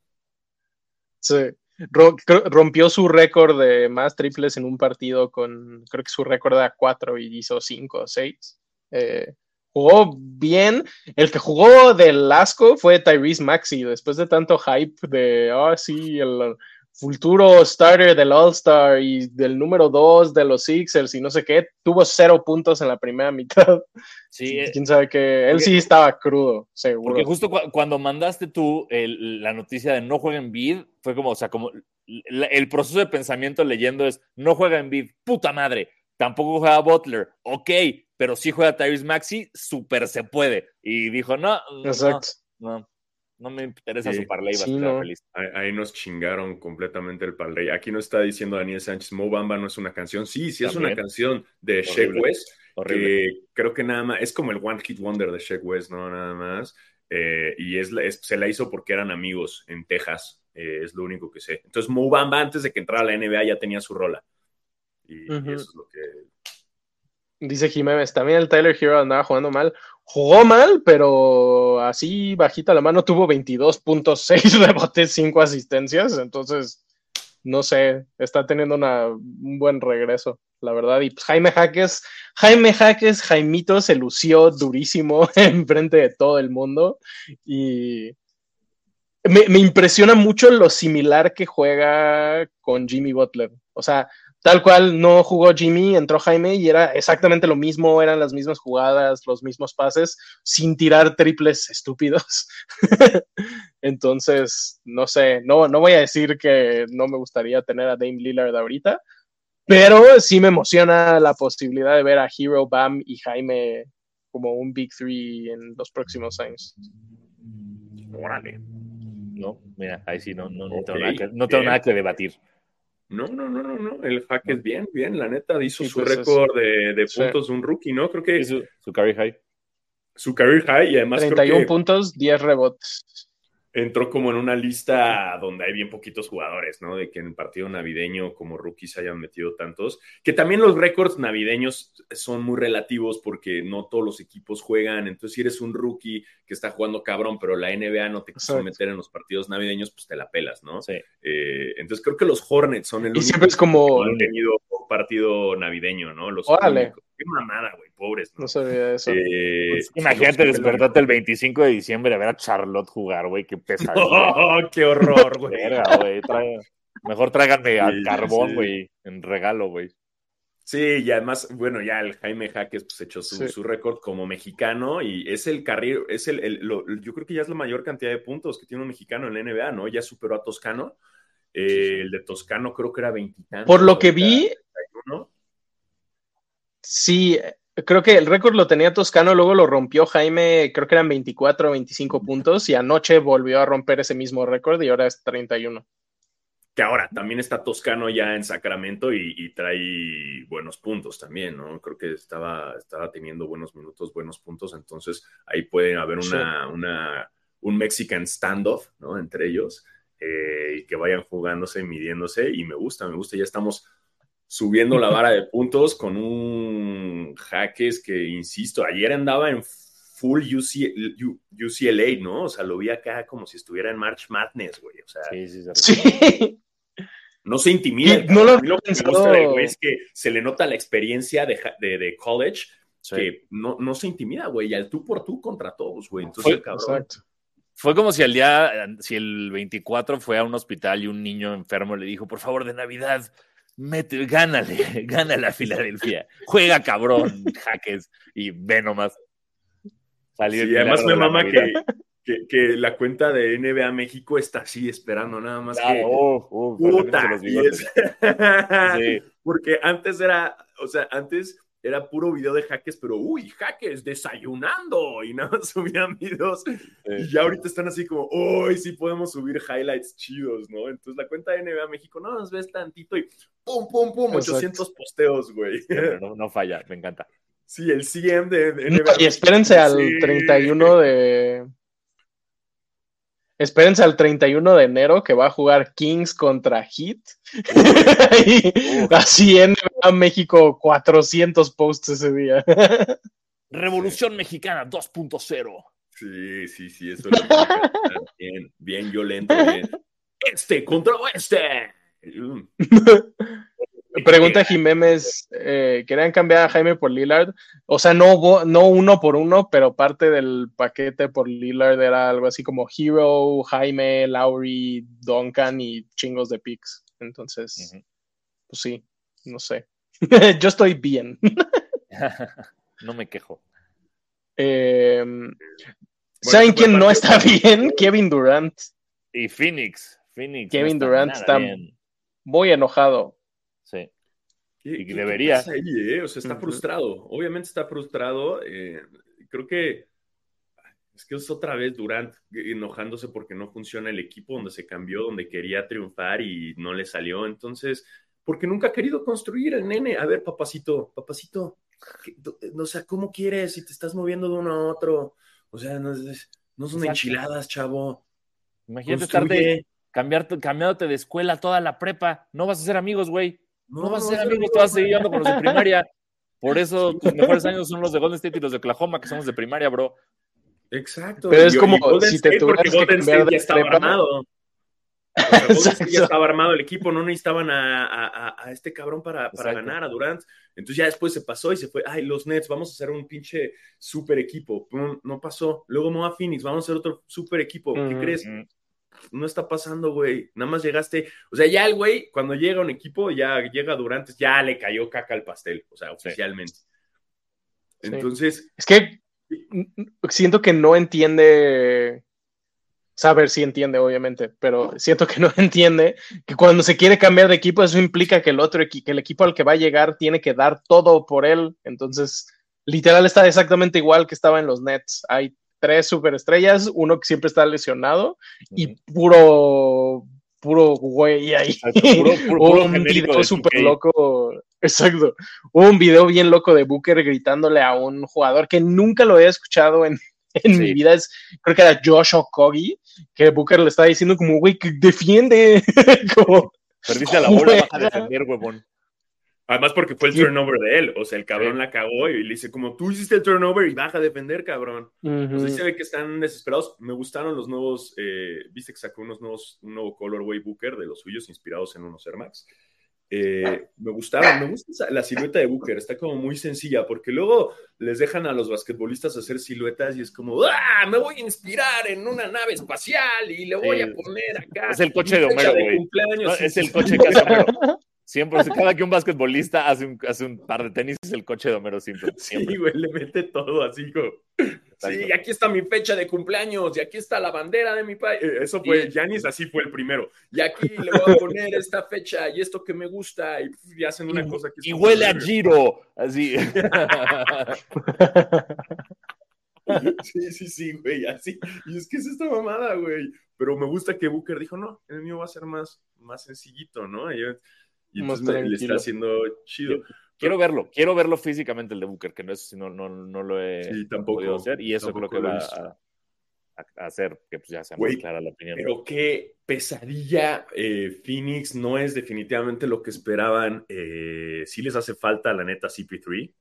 Sí. Rompió su récord de más triples en un partido con, creo que su récord era cuatro y hizo cinco o seis. Eh, jugó bien. El que jugó del asco fue Tyrese Maxey, después de tanto hype de, ah, sí, el futuro starter del All-Star y del número dos de los Sixers y no sé qué, tuvo cero puntos en la primera mitad. Sí, eh, Quién sabe que él porque- sí estaba crudo, seguro. Porque justo cu- cuando mandaste tú el- la noticia de no juega en bid, fue como, o sea, como la- el proceso de pensamiento leyendo es no juega en bid, puta madre, tampoco juega Butler, ok, pero sí juega Tyrese Maxi, súper se puede. Y dijo, no, no, Exacto. no, no me interesa Sí. su parlay, va a Sí, estar no. feliz. Ahí, ahí nos chingaron completamente el parlay. Aquí nos está diciendo Daniel Sánchez, Mo Bamba no es una canción. Sí, sí es una canción de. Sheck West, Horrible. que creo que nada más, es como el One Hit Wonder de Sheck West, ¿no? Nada más. Eh, y es, la- es- se la hizo porque eran amigos en Texas, eh, es lo único que sé. Entonces Mo Bamba antes de que entrara a la NBA ya tenía su rola. Y, eso es lo que... Dice Jiménez, también el Tyler Hero andaba jugando mal. Jugó mal, pero así bajita la mano tuvo 22.6 rebotes, 5 asistencias. Entonces, no sé, está teniendo una- un buen regreso, la verdad. Y pues, Jaime Jaques, Jaime Jaques, Jaimito se lució durísimo enfrente de todo el mundo. Y me, me impresiona mucho lo similar que juega con Jimmy Butler. O sea, Tal cual no jugó Jimmy, entró Jaime y era exactamente lo mismo, eran las mismas jugadas, los mismos pases, sin tirar triples estúpidos. Entonces, no sé, no, no voy a decir que no me gustaría tener a Dame Lillard ahorita, pero sí me emociona la posibilidad de ver a Hero, Bam y Jaime como un Big Three en los próximos años. Órale. No, mira, ahí sí no, no, no tengo, Ok, nada, que, no tengo nada que debatir. No, no, no, no, no. El hack es bien, bien. La neta hizo Sí, su pues, es- récord de, de sí. puntos de un rookie, ¿no? Creo que su, su carry high. su career high y además creo 31 que puntos, 10 rebotes. Entró como en una lista donde hay bien poquitos jugadores, ¿no? De que en el partido navideño como rookies hayan metido tantos. Que también los récords navideños son muy relativos porque no todos los equipos juegan. Entonces, si eres un rookie que está jugando cabrón, pero la NBA no te quiso meter en los partidos navideños, pues te la pelas, ¿no? Sí. Eh, entonces, creo que los Hornets son el Y único siempre es como- que no han tenido un partido navideño, ¿no? Los Órale. únicos. Qué mamada, güey, pobres, ¿no? No sabía eso. Eh, Pues, Imagínate despertarte el 25 de diciembre a ver a Charlotte jugar, güey, qué pesadilla. ¡Oh, qué horror, güey! Mejor tráiganme al Sí, carbón, sí. güey, en regalo, güey. Sí, y además, bueno, ya el Jaime Jaques pues echó su, Sí. su récord como mexicano y es el carril, es el, el- lo- yo creo que ya es la mayor cantidad de puntos que tiene un mexicano en la NBA, ¿no? Ya superó a Toscano. Eh, Sí, sí. El de Toscano creo que era veintitantos. Por lo que vi, 31. Sí, creo que el récord lo tenía Toscano, luego lo rompió Jaime, creo que eran 24 o 25 puntos y anoche volvió a romper ese mismo récord y ahora es 31. Que ahora también está Toscano ya en Sacramento y, y trae buenos puntos también, ¿no? Creo que estaba, estaba teniendo buenos minutos, buenos puntos, entonces ahí puede haber una, una, un Mexican standoff, ¿no? Entre ellos, eh, y que vayan jugándose, midiéndose, y me gusta, me gusta, ya estamos subiendo la vara de puntos con un Jaques que, insisto, ayer andaba en full UCLA, ¿no? O sea, lo vi acá como si estuviera en March Madness, güey, o sea, Sí, sí, sí. No se intimida. Y no lo lo que me gusta del güey es que se le nota la experiencia de, de, de college, Sí. que no, no se intimida, güey, y al tú por tú contra todos, güey. Entonces, Fue- el cabrón. exacto. Fue como si el día, si el 24 fue a un hospital y un niño enfermo le dijo, por favor, de Navidad, mete, gánale, gánale a Filadelfia, juega cabrón, jaques, y ve nomás. Salir Sí, además me mama que, que, que la cuenta de NBA México está así esperando, nada más que. oh, Puta, y es- Sí. Porque antes era, o sea, antes era puro video de jaques, pero uy, jaques desayunando y nada más subían videos. Y ya ahorita están así como, uy, sí podemos subir highlights chidos, ¿no? Entonces la cuenta de NBA México, no nos ves tantito y pum, pum, pum, Exacto. 800 posteos, güey. No, no falla, me encanta. Sí, el CM de, de No, NBA. y espérense al Sí. 31 de. Espérense al 31 de enero que va a jugar Kings contra Heat. Y así en México 400 posts ese día. Revolución Mexicana 2.0. Sí, sí, sí, eso es lo que- bien, bien violento. Bien. Este contra oeste. Pregunta Jiménez, eh, ¿querían cambiar a Jaime por Lillard? O sea, no, no uno por uno, pero parte del paquete por Lillard era algo así como Hero, Jaime, Lowry, Duncan y chingos de picks. Entonces, pues sí, no sé. Yo estoy bien. no me quejo. Eh, ¿Saben ese fue quién no está bien? Kevin Durant. Y Phoenix. Phoenix. Kevin no Durant está- bien. Muy enojado. Sí. ¿Qué- Y qué- debería. qué pasa ahí, eh? O sea, está frustrado. Obviamente está frustrado. eh, creo que es que es otra vez Durant enojándose porque no funciona el equipo donde se cambió, donde quería triunfar y no le salió. Entonces, porque nunca ha querido construir el nene. A ver, papacito, papacito, ¿qué- do- no sé, ¿cómo quieres si te estás moviendo de uno a otro? O sea, no, es- no son Exacto. enchiladas, chavo. Imagínate Construye. estarte cambiarte, cambiándote de escuela toda la prepa. No vas a ser amigos, güey. No, vas a ser amigos, te vas a seguir con los de primaria. Por eso tus mejores años son los de Golden State y los de Oklahoma, que somos de primaria, bro. Exacto. Pero es como si te State, porque tuvieras que Golden cambiar State de ya estaba prepa. armado. O sea, Golden State Exacto. ya estaba armado el equipo, no necesitaban a, a- a- a este cabrón para, para ganar, a Durant. Entonces ya después se pasó y se fue, ay, los Nets, vamos a hacer un pinche super equipo. Pum, no pasó. Luego Moa Phoenix, vamos a hacer otro super equipo. ¿Qué Ujú. crees? No está pasando, güey. Nada más llegaste. O sea, ya el güey, cuando llega un equipo, ya llega Durant, ya le cayó caca al pastel, o sea, oficialmente. Sí. Entonces, Es que siento que no entiende. Saber si entiende, obviamente, pero siento que no entiende que cuando se quiere cambiar de equipo, eso implica que el otro que el equipo al que va a llegar tiene que dar todo por él. Entonces, literal está exactamente igual que estaba en los Nets. Hay tres superestrellas, uno que siempre está lesionado y puro, puro güey ahí. Exacto, puro- puro- Hubo puro un video de súper 2K. loco. Exacto. Hubo un video bien loco de Booker gritándole a un jugador que nunca lo había escuchado en, en Sí. mi vida. Es, creo que era Josh Okogie, que Booker le estaba diciendo como, güey, que defiende. como, Perdiste la bola, a defender, huevón. Además, porque fue el Sí. turnover de él. O sea, el cabrón Sí. la cagó y le dice, como tú hiciste el turnover y baja a defender, cabrón. O sea, ahí se ve que están desesperados. Me gustaron los nuevos, eh, viste que sacó unos nuevos, un nuevo colorway Booker de los suyos inspirados en unos Air Max. Eh, me gustaron, me gusta esa- la silueta de Booker, está como muy sencilla, porque luego les dejan a los basquetbolistas hacer siluetas y es como, ¡ah! Me voy a inspirar en una nave espacial y le voy Sí. a poner acá. Es el coche de Homero, güey. No, es el coche hace Homero. Siempre, cada que un basquetbolista hace un, hace un par de tenis, es el coche de Homero siempre. Sí, güey, le mete todo así como. Sí, aquí está mi fecha de cumpleaños, y aquí está la bandera de mi país. Eh, Eso fue, Yanis así fue el primero. Y aquí le voy a poner esta fecha y esto que me gusta, y, y hacen una Y- cosa que Y huele a Giro. Así. Sí, sí, sí, güey, así. Y es que es esta mamada, güey. Pero me gusta que Booker dijo, no, el mío va a ser más, más sencillito, ¿no? Y, y entonces me- le está haciendo chido. Quiero verlo, quiero verlo físicamente el de Booker, que no es, no, no, no lo he Sí, tampoco. podido hacer, y eso creo que va a, a- a hacer que pues ya sea muy clara la opinión. Pero qué pesadilla. eh, Phoenix no es definitivamente lo que esperaban. Eh, sí les hace falta, la neta, CP3.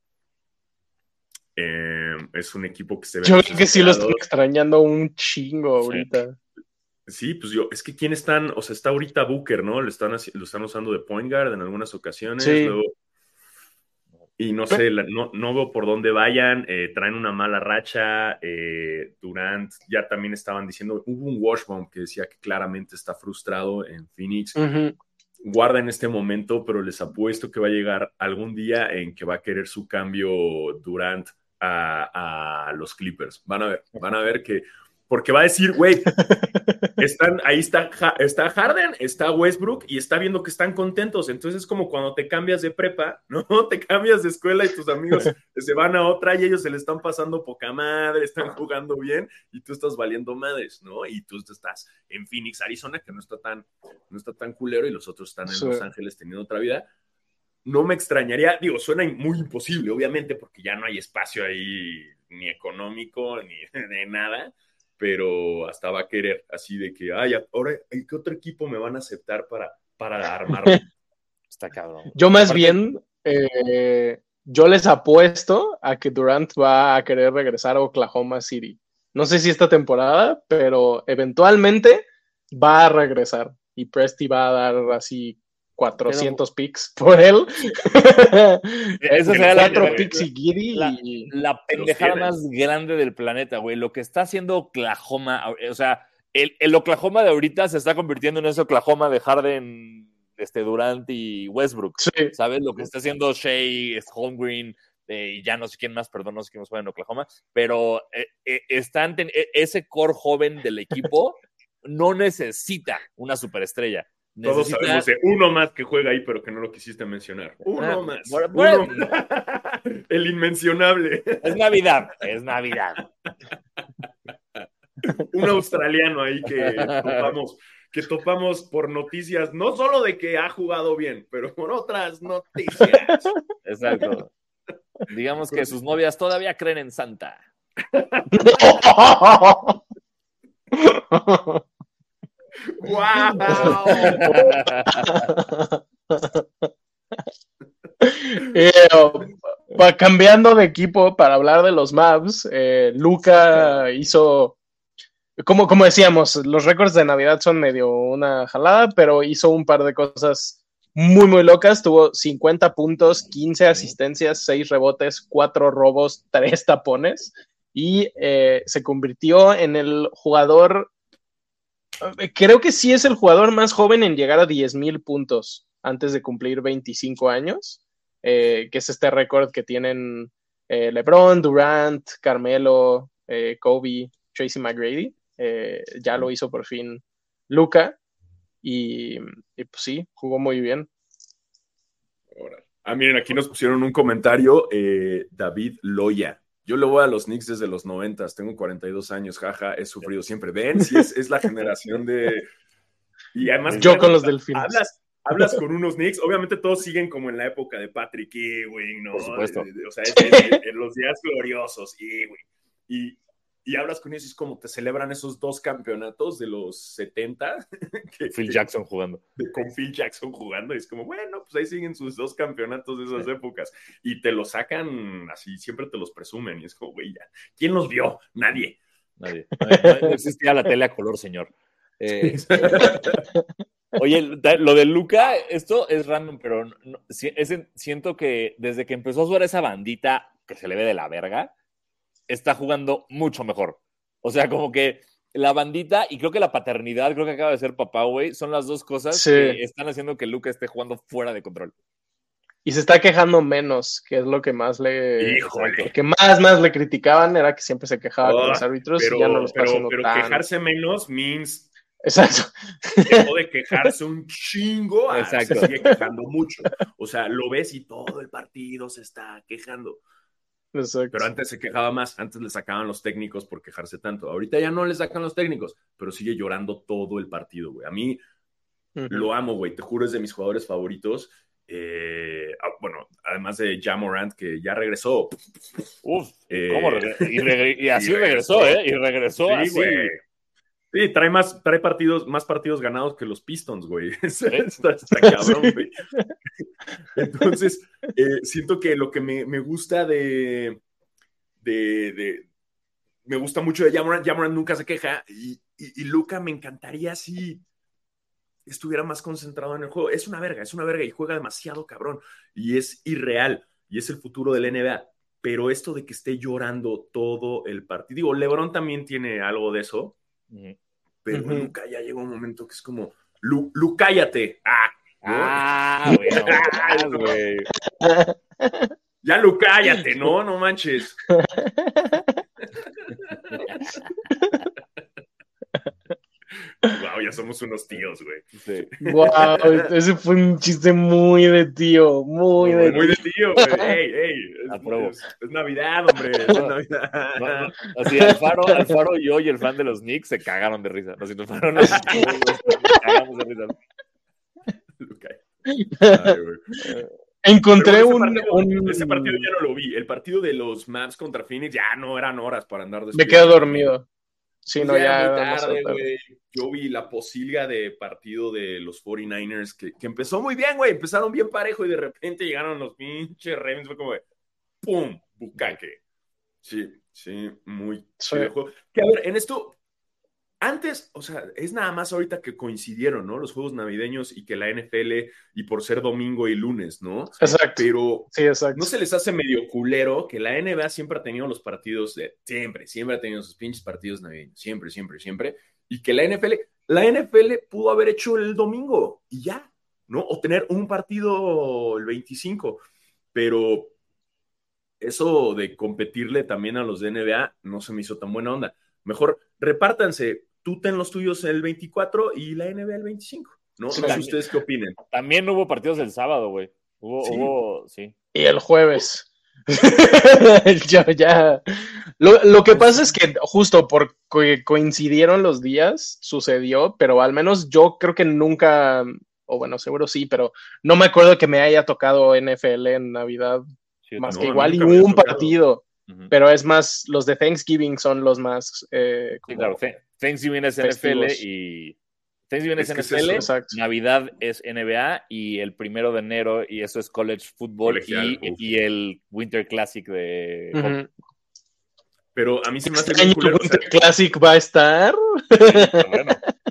Eh, es un equipo que se ve. Yo creo que sí lo estoy extrañando un chingo ahorita. Sí, pues yo, es que quién están, o sea, está ahorita Booker, ¿no? Lo están, lo están usando de point guard en algunas ocasiones. Sí. luego- y no sé, la- no, no veo por dónde vayan. eh, traen una mala racha. eh, Durant, ya también estaban diciendo, hubo un washbomb que decía que claramente está frustrado en Phoenix. Guarda en este momento, pero les apuesto que va a llegar algún día en que va a querer su cambio Durant a, a los Clippers. Van a ver, van a ver que porque va a decir, güey, están, ahí está, está Harden, está Westbrook y está viendo que están contentos. Entonces es como cuando te cambias de prepa, ¿no? Te cambias de escuela y tus amigos se van a otra y ellos se le están pasando poca madre, están jugando bien y tú estás valiendo madres, ¿no? Y tú estás en Phoenix, Arizona, que no está tan, no está tan culero y los otros están en Los Ángeles teniendo otra vida. No me extrañaría, digo, suena muy imposible, obviamente, porque ya no hay espacio ahí ni económico ni de nada pero hasta va a querer así de que, ay, ahora, ¿qué otro equipo me van a aceptar para, para armar? Está cabrón. Yo más bien, eh, yo les apuesto a que Durant va a querer regresar a Oklahoma City. No sé si esta temporada, pero eventualmente va a regresar y Presti va a dar así 400 picks por él. Eso sería la, picks y Giddy. La, la pendejada más grande del planeta, güey. Lo que está haciendo Oklahoma, o sea, el, el, Oklahoma de ahorita se está convirtiendo en ese Oklahoma de Harden, este, Durant y Westbrook. ¿Sabes? Lo que está haciendo Shea, Holmgreen, eh, y ya no sé quién más, perdón, no sé quién más juega en Oklahoma, pero eh, eh, están ese core joven del equipo no necesita una superestrella todos sabemos de uno más que juega ahí, pero que no lo quisiste mencionar. Uno ah, más. El inmencionable. Es Navidad, es Navidad. Un australiano ahí que topamos, que topamos por noticias, no solo de que ha jugado bien, pero por otras noticias. Exacto. Digamos que sus novias todavía creen en Santa. ¡Wow! Eh, cambiando de equipo para hablar de los Mavs, eh, Luca hizo, como, como decíamos, los récords de Navidad son medio una jalada, pero hizo un par de cosas muy, muy locas. Tuvo 50 puntos, 15 asistencias, 6 rebotes, 4 robos, 3 tapones y eh, se convirtió en el jugador creo que sí es el jugador más joven en llegar a 10.000 puntos antes de cumplir 25 años, eh, que es este récord que tienen eh, LeBron, Durant, Carmelo, eh, Kobe, Tracy McGrady. ya lo hizo por fin Luca y, pues sí, jugó muy bien. Ah, miren, aquí nos pusieron un comentario, David Loya. Yo le voy a los Knicks desde los 90, tengo 42 años, jaja, he sufrido siempre. Ven, si es, la generación de... Y además... Yo con los delfines. Hablas, hablas con unos Knicks, obviamente todos siguen como en la época de Patrick Ewing, ¿no? Por supuesto. o sea, en los días gloriosos, Ewing. Y, y hablas con ellos y es como te celebran esos dos campeonatos de los 70. Que, Phil Jackson jugando. Con Phil Jackson jugando. Y es como, bueno, pues ahí siguen sus dos campeonatos de esas épocas. Y te los sacan así, siempre te los presumen. Y es como, güey, ya. ¿quién los vio? Nadie. Nadie. No, existía la tele a color, señor. Eh, oye, lo de Luca, esto es random, pero siento que desde que empezó a jugar esa bandita que se le ve de la verga, está jugando mucho mejor. O sea, como que la bandita y creo que la paternidad, creo que acaba de ser papá, güey, son las dos cosas que están haciendo que Luca esté jugando fuera de control. Y se está quejando menos, que es lo que más le. Híjole. que más, más le criticaban era que siempre se quejaba con los árbitros pero, y ya no los pero, pero quejarse menos means. Exacto. Dejó de quejarse un chingo. Exacto. Se sigue quejando mucho. O sea, lo ves y todo el partido se está quejando. Pero antes se quejaba más, antes le sacaban los técnicos por quejarse tanto. Ahorita ya no le sacan los técnicos, pero sigue llorando todo el partido, güey. A mí lo amo, güey. Te juro, es de mis jugadores favoritos. Eh, ah, bueno, además de Jamorant, que ya regresó. Uf, ¿cómo eh, y, así regresó, ¿eh? Y regresó sí, así. Güey. Sí, trae más, trae partidos, más partidos ganados que los Pistons, güey. está, cabrón, güey. Entonces, eh, siento que lo que me, gusta de, de, Me gusta mucho de Jamoran. Jamoran nunca se queja. Y, y, Luca me encantaría si estuviera más concentrado en el juego. Es una verga, es una verga y juega demasiado cabrón. Y es irreal. Y es el futuro del NBA. Pero esto de que esté llorando todo el partido. Digo, LeBron también tiene algo de eso pero Luca ya llegó un momento que es como, Lu, Lu cállate. Ah, ah güey. ya Lu, cállate, no, no manches. Wow, ya somos unos tíos, güey. Sí. Wow, ese fue un chiste muy de tío, muy de Muy de tío, güey. Ey, ey. Es, es- es Navidad, hombre. Es Navidad. No, no, Así, Alfaro, Alfaro, yo y el fan de los Knicks se cagaron de risa. Lo siento, Alfaro, no, nos cagamos de risa. Ay. Encontré ese un, partido- un- Ese partido ya no lo vi. El partido de los Mavs contra Phoenix ya no eran horas para andar Me despierto. quedo dormido. Sí, Pues no, ya tarde, güey. Yo vi la posilga de partido de los 49ers que, que empezó muy bien, güey. Empezaron bien parejo y de repente llegaron los pinches Ravens. Fue como de ¡pum! Bucaque. Sí, sí, muy Sí. Que a ver, en esto, antes, o sea, es nada más ahorita que coincidieron, ¿no? Los juegos navideños y que la NFL y por ser domingo y lunes, ¿no? Exacto. Pero Sí, exacto. ¿No se les hace medio culero que la NBA siempre ha tenido los partidos de siempre, siempre ha tenido sus pinches partidos navideños, siempre, siempre, siempre, y que la NFL, la NFL pudo haber hecho el domingo y ya, ¿no? O tener un partido el 25, pero eso de competirle también a los de NBA no se me hizo tan buena onda. Mejor repártanse, tú ten los tuyos el 24 y la NBA el 25, ¿no? Sí, no sé también. ustedes qué opinen. También hubo partidos el sábado, güey. Hubo, Sí. hubo, sí. Y el jueves. Yo ya. Lo, lo que pasa es que justo por co- coincidieron los días, sucedió, pero al menos yo creo que nunca, o bueno, seguro sí, pero no me acuerdo que me haya tocado NFL en Navidad, sí, más no, que igual y un tocado. partido, Pero es más, los de Thanksgiving son los más. eh, Sí, como- claro. Th- Thanksgiving es Festivos. NFL y. Thanksgiving es, Es NFL, eso. Navidad es NBA y el primero de enero, y eso es college football y, el Winter Classic de. Pero a mí se me hace Este bien año o sea, Winter Classic va a estar. Bueno,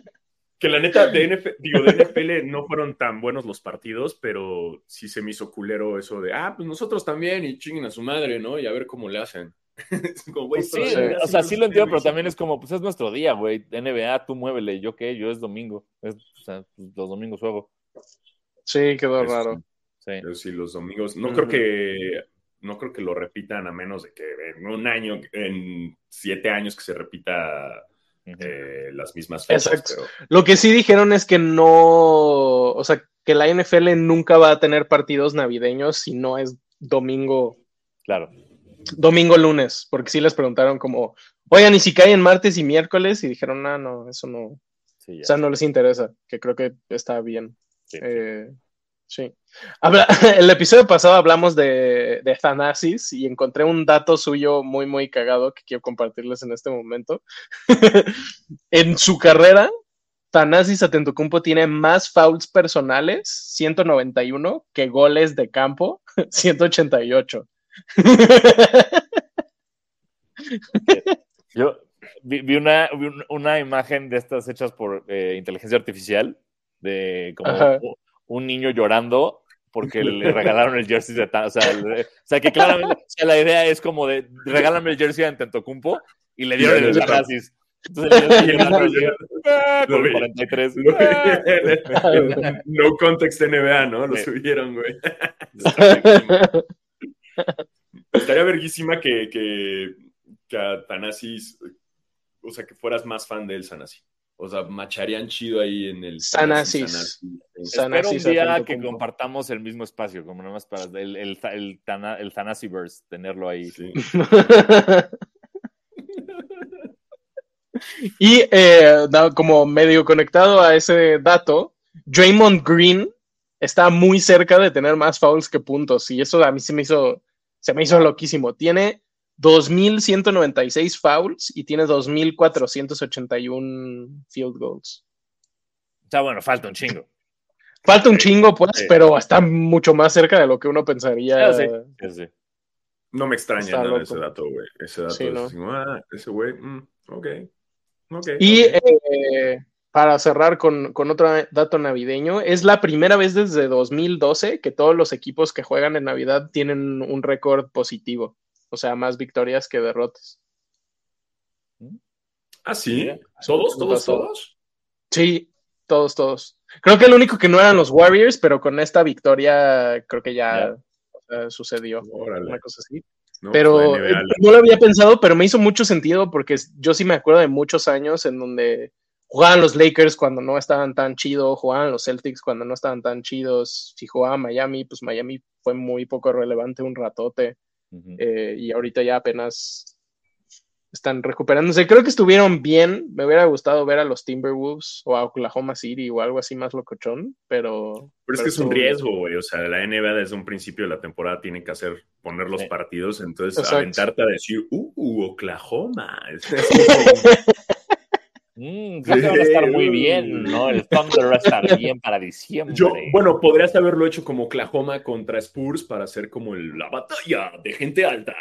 Que la neta, de, NF digo, de NFL no fueron tan buenos los partidos, pero sí se me hizo culero eso de, ah, pues nosotros también y chinguen a su madre, ¿no? Y a ver cómo le hacen. Es como, güey, sí, pero sí. o sea, sí lo entiendo, pero también es como, pues es nuestro día, güey. NBA, tú muévele. ¿Yo qué? Yo es domingo. Es, o sea, pues, los domingos juego. Sí, quedó Eso raro. Sí. Pero sí, los domingos. No creo que no creo que lo repitan a menos de que en un año, en siete años que se repita. Eh, las mismas fechas. Exacto. pero- Lo que sí dijeron es que no, o sea, que la NFL nunca va a tener partidos navideños si no es domingo, Claro. domingo lunes, porque sí les preguntaron como, oigan, ¿y si caen martes y miércoles? Y dijeron, no, no, eso no, Sí, ya. o sea, no les interesa, que creo que está bien. Sí. Eh, sí. Habla- el episodio pasado hablamos de, de Thanasis y encontré un dato suyo muy, muy cagado que quiero compartirles en este momento. en su carrera, Thanasis Atentocumpo tiene más fouls personales, 191, que goles de campo, 188. Yo vi, una, vi un- una imagen de estas hechas por eh, inteligencia artificial, de como Ajá. Un niño llorando porque le regalaron el jersey de. O sea, le- o sea, que claramente o sea, la idea es como de regálame el jersey a Tentocumpo y le dieron el le- Thanasis. Entonces el niño Y el llorando niño así, "Ah", Lo con vi. 43. Lo- "Ah". no context NBA, ¿no? Lo Sí. subieron, güey. Estaría verguísima que, que, que a Thanasis, o sea, que fueras más fan de él, Sanasi. O sea, macharían chido ahí en el Sanasis. Sanasi. Espero un día que compartamos el mismo espacio, como nada más para el, el, el, el Thanasiverse, tenerlo ahí. Sí. y eh, como medio conectado a ese dato, Draymond Green está muy cerca de tener más fouls que puntos y eso a mí se me hizo, se me hizo loquísimo. Tiene 2.196 fouls y tiene 2.481 field goals. Sea, bueno, falta un chingo. Falta un chingo, pues, Sí. pero está mucho más cerca de lo que uno pensaría. Ah, sí. Sí, sí. No me extraña Está nada loco. ese dato, güey. Ese dato Sí, es ¿no? así ah, ese güey, mm, ok. ok, Y eh, para cerrar con, con otro dato navideño, es la primera vez desde 2012 que todos los equipos que juegan en Navidad tienen un récord positivo, o sea, más victorias que derrotas. ah, sí. Mira. ¿Todos, Sí, todos, todos? Sí, todos, todos. Creo que el único que no eran los Warriors, pero con esta victoria creo que ya, sucedió. Órale. Una cosa así. No, Pero eh, no lo había pensado, pero me hizo mucho sentido porque yo sí me acuerdo de muchos años en donde jugaban los Lakers cuando no estaban tan chidos, jugaban los Celtics cuando no estaban tan chidos, si jugaba Miami, pues Miami fue muy poco relevante un ratote Eh, y ahorita ya apenas están recuperándose. Creo que estuvieron bien, me hubiera gustado ver a los Timberwolves o a Oklahoma City o algo así más locochón, pero... Pero es que es un riesgo, güey. O sea, la NBA desde un principio de la temporada tiene que hacer, poner los Sí. partidos. Entonces, Exacto. aventarte a decir, uh, Oklahoma. Es- es como- Mm, creo que van a estar muy bien, ¿no? El Thunder va a estar bien para diciembre. Yo, bueno, podrías haberlo hecho como Oklahoma contra Spurs para hacer como el- la batalla de gente alta,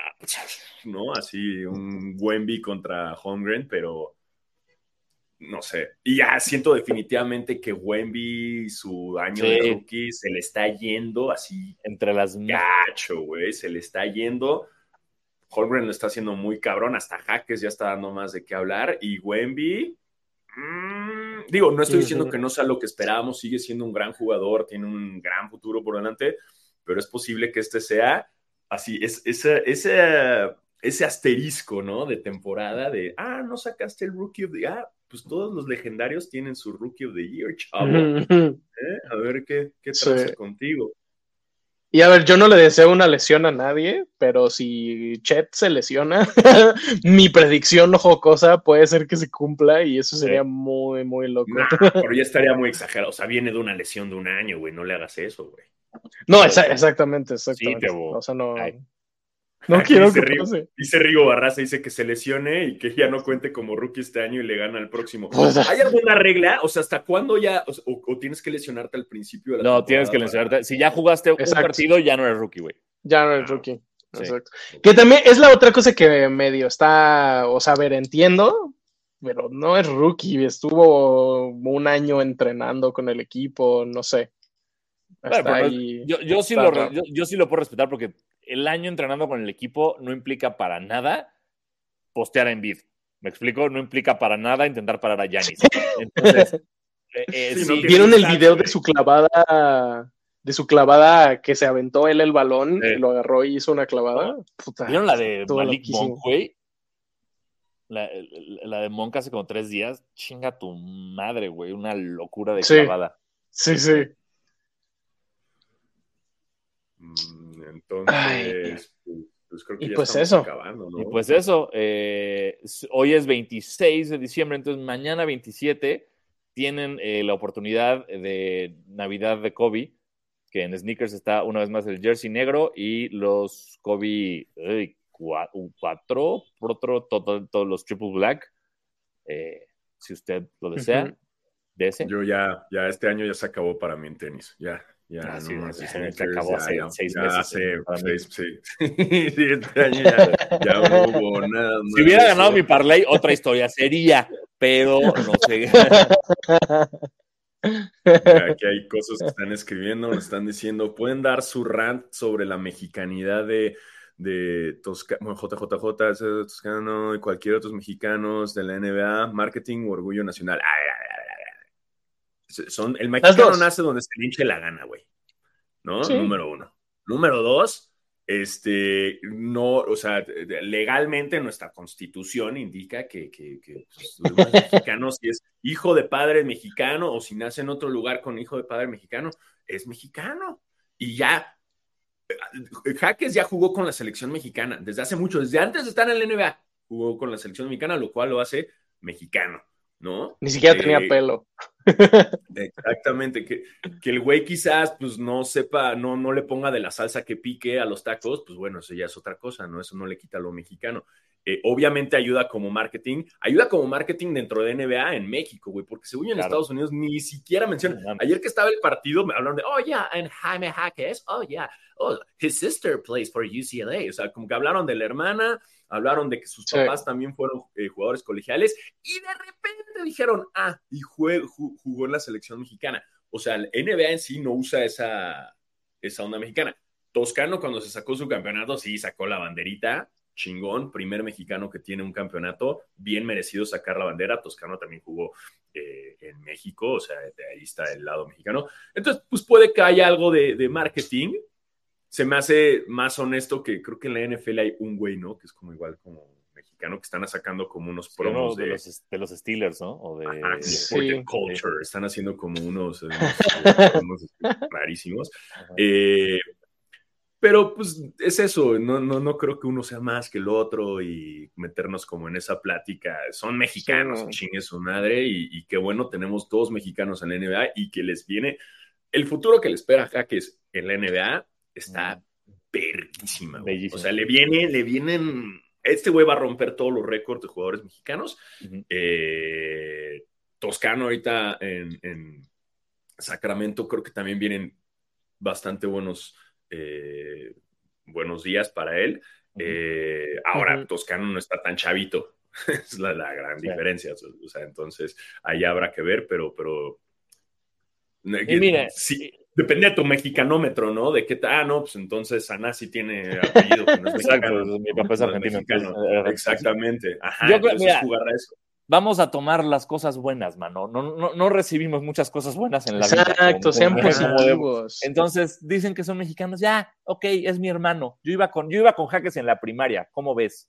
¿no? Así un Wemby contra Holmgren, pero no sé. Y ya siento definitivamente que Wemby, su año de Sí. rookie, se le está yendo así Entre las gacho, güey, se le está yendo. Holmgren lo está haciendo muy cabrón, hasta Jaques ya está dando más de qué hablar. Y Wemby, mm, digo, no estoy diciendo que no sea lo que esperábamos, sigue siendo un gran jugador, tiene un gran futuro por delante, pero es posible que este sea así, es, ese, ese, ese asterisco, ¿no? De temporada de, ah, no sacaste el Rookie of the Year. Ah, pues todos los legendarios tienen su Rookie of the Year, chavo. ¿eh? A ver qué, qué Sí. contigo. Y a ver, yo no le deseo una lesión a nadie, pero si Chet se lesiona, mi predicción jocosa puede ser que se cumpla y eso sería muy, muy loco. Nah, pero ya estaría muy exagerado. O sea, viene de una lesión de un año, güey. No le hagas eso, güey. No, exa- exactamente, exactamente. O sea, no, Ay. No Aquí quiero dice que Rigo, pase. dice Rigo Barraza, dice que se lesione y que ya no cuente como rookie este año y le gana al próximo. ¿Hay alguna regla? O sea, ¿hasta cuándo ya? O, o- o tienes que lesionarte al principio de la No, tienes que para- lesionarte. Si ya jugaste un Exacto. partido, ya no eres rookie, güey. Ya no es Ah, rookie. sí. Exacto. Que también es la otra cosa que medio está, o sea, a ver, entiendo, pero no es rookie, estuvo un año entrenando con el equipo, no sé. Bueno, pero yo, yo sí está lo, yo, yo sí lo puedo respetar porque el año entrenando con el equipo no implica para nada postear en bid. ¿Me explico? No implica para nada intentar parar a Yanis. Entonces, eh, eh, Sí, sí, ¿Vieron el video de su clavada, de su clavada que se aventó él el balón Sí. lo agarró y hizo una clavada? Puta, ¿Vieron la de Malik. Monk, güey? La, la de Monk hace como tres días. Chinga tu madre, güey. Una locura de Sí. clavada. Sí, sí. Mm, Entonces, Ay. pues, pues creo que Y ya pues estamos eso. acabando, ¿no? Y pues eso, eh, hoy es 26 de diciembre, entonces mañana 27 tienen eh, la oportunidad de Navidad de Kobe, que en Sneakers está una vez más el jersey negro y los Kobe eh, cua- cuatro, por otro, todo- todos los triple black. Eh, si usted lo desea, de ese. Yo ya, ya este año ya se acabó para mí en tenis. Ya, ya, Ah, sí, no más ya, se acabó hace seis ya meses, hace seis, sí. Sí, este año ya, ya no hubo nada más. Si hubiera ganado mi parlay, otra historia sería, pero no sé. Mira, Aquí hay cosas que están escribiendo, nos están diciendo, pueden dar su rant sobre la mexicanidad de, de Tosca- bueno, JJJ, Toscano y cualquier otros mexicanos de la NBA, marketing o orgullo nacional. A ver, a ver, a ver, a ver. Son, el mexicano nace donde se le hinche la gana, güey. ¿No? Sí. Número uno. Número dos, este, no, o sea, legalmente nuestra constitución indica que, que, que pues, los mexicanos, si es hijo de padre mexicano o si nace en otro lugar con hijo de padre mexicano, es mexicano. Y ya, Jaques ya jugó con la selección mexicana desde hace mucho, desde antes de estar en la NBA, jugó con la selección mexicana, lo cual lo hace mexicano, ¿no? Ni siquiera Eh, tenía pelo. Exactamente, que, que el güey quizás pues no sepa, no, no le ponga de la salsa que pique a los tacos, pues bueno, eso ya es otra cosa, ¿no? Eso no le quita lo mexicano. Eh, obviamente ayuda como marketing, ayuda como marketing dentro de NBA en México, güey, porque según yo en Claro. Estados Unidos ni siquiera mencionan. Ayer que estaba el partido, me hablaron de, oh, yeah, and Jaime Jaques, oh, yeah, oh, his sister plays for UCLA. O sea, como que hablaron de la hermana, hablaron de que sus Sí. papás también fueron eh, jugadores colegiales y de repente dijeron, ah, y jue- ju- jugó en la selección mexicana. O sea, el NBA en sí no usa esa, esa onda mexicana. Toscano cuando se sacó su campeonato, sí, sacó la banderita, chingón, primer mexicano que tiene un campeonato, bien merecido sacar la bandera. Toscano también jugó eh, en México, o sea, de ahí está el lado mexicano. Entonces, pues puede que haya algo de, de marketing. Se me hace más honesto que creo que en la NFL hay un güey, ¿no? Que es como igual como mexicano que están sacando como unos Uno promos de, de, los, de los Steelers, ¿no? O de, Ajá, Sí. Culture. Están haciendo como unos, unos, unos, rarísimos. Eh, pero pues es eso, no, no, no creo que uno sea más que el otro y meternos como en esa plática. Son mexicanos, Sí, no. chingue su madre, y, y qué bueno, tenemos dos mexicanos en la NBA y que les viene. El futuro que le espera a Jaques en la NBA está verguísima. güey. O sea, le viene, le vienen. Este güey va a romper todos los récords de jugadores mexicanos. Eh, Toscano ahorita en, en Sacramento creo que también vienen bastante buenos, eh, buenos días para él. Eh, ahora. Toscano no está tan chavito, es la, la gran Sí. diferencia. O sea, entonces ahí habrá que ver, pero, pero Y mire, sí, depende de tu mexicanómetro, ¿no? De qué tal, ah, no, pues entonces Anasi tiene apellido que no es Exacto, mexicano. mi papá es No argentino, mexicano. entonces, eh, Exactamente. Ajá, Yo creo- entonces mira, jugar a eso. vamos a tomar las cosas buenas, mano. No, no, no recibimos muchas cosas buenas en la vida. Exacto, sean positivos. Entonces dicen que son mexicanos. Ya, ok, es mi hermano. Yo iba con, yo iba con Jaques en la primaria. ¿Cómo ves?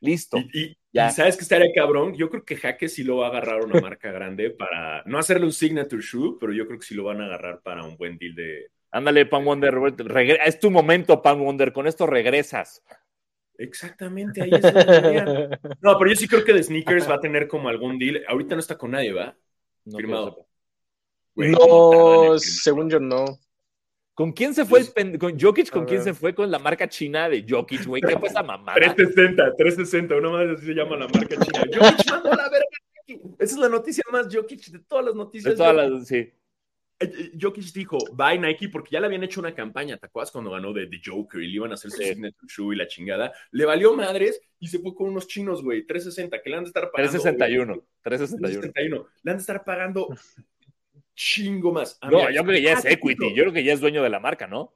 Listo. Y, y- Ya. y sabes que estaría cabrón. Yo creo que Jaque sí lo va a agarrar una marca grande para no hacerle un signature shoe, pero yo creo que sí lo van a agarrar para un buen deal de. Ándale, Pan Wonder. regre- es tu momento, Pan Wonder. Con esto regresas. Exactamente, ahí es deberían. No, pero yo sí creo que de sneakers va a tener como algún deal. Ahorita no está con nadie, ¿va? No Firmado. No, según yo no. ¿Con quién se fue el pen- con Jokic? ¿Con quién se fue? Con la marca china de Jokic, güey. ¿Qué fue esa mamada? 360, 360, una más así se llama la marca china. Jokic mandó la verga. Esa es la noticia más Jokic de todas las noticias. De todas las, sí. Eh, eh, Jokic dijo, bye Nike, porque ya le habían hecho una campaña, ¿te acuerdas cuando ganó de The Joker y le iban a hacer su signature shoe y la chingada? Le valió madres y se fue con unos chinos, güey, 360, que le han de estar pagando. 361. güey, 361. 361. Le han de estar pagando chingo más. No, yo creo que ya es ah, equity. Yo creo que ya es dueño de la marca, ¿no?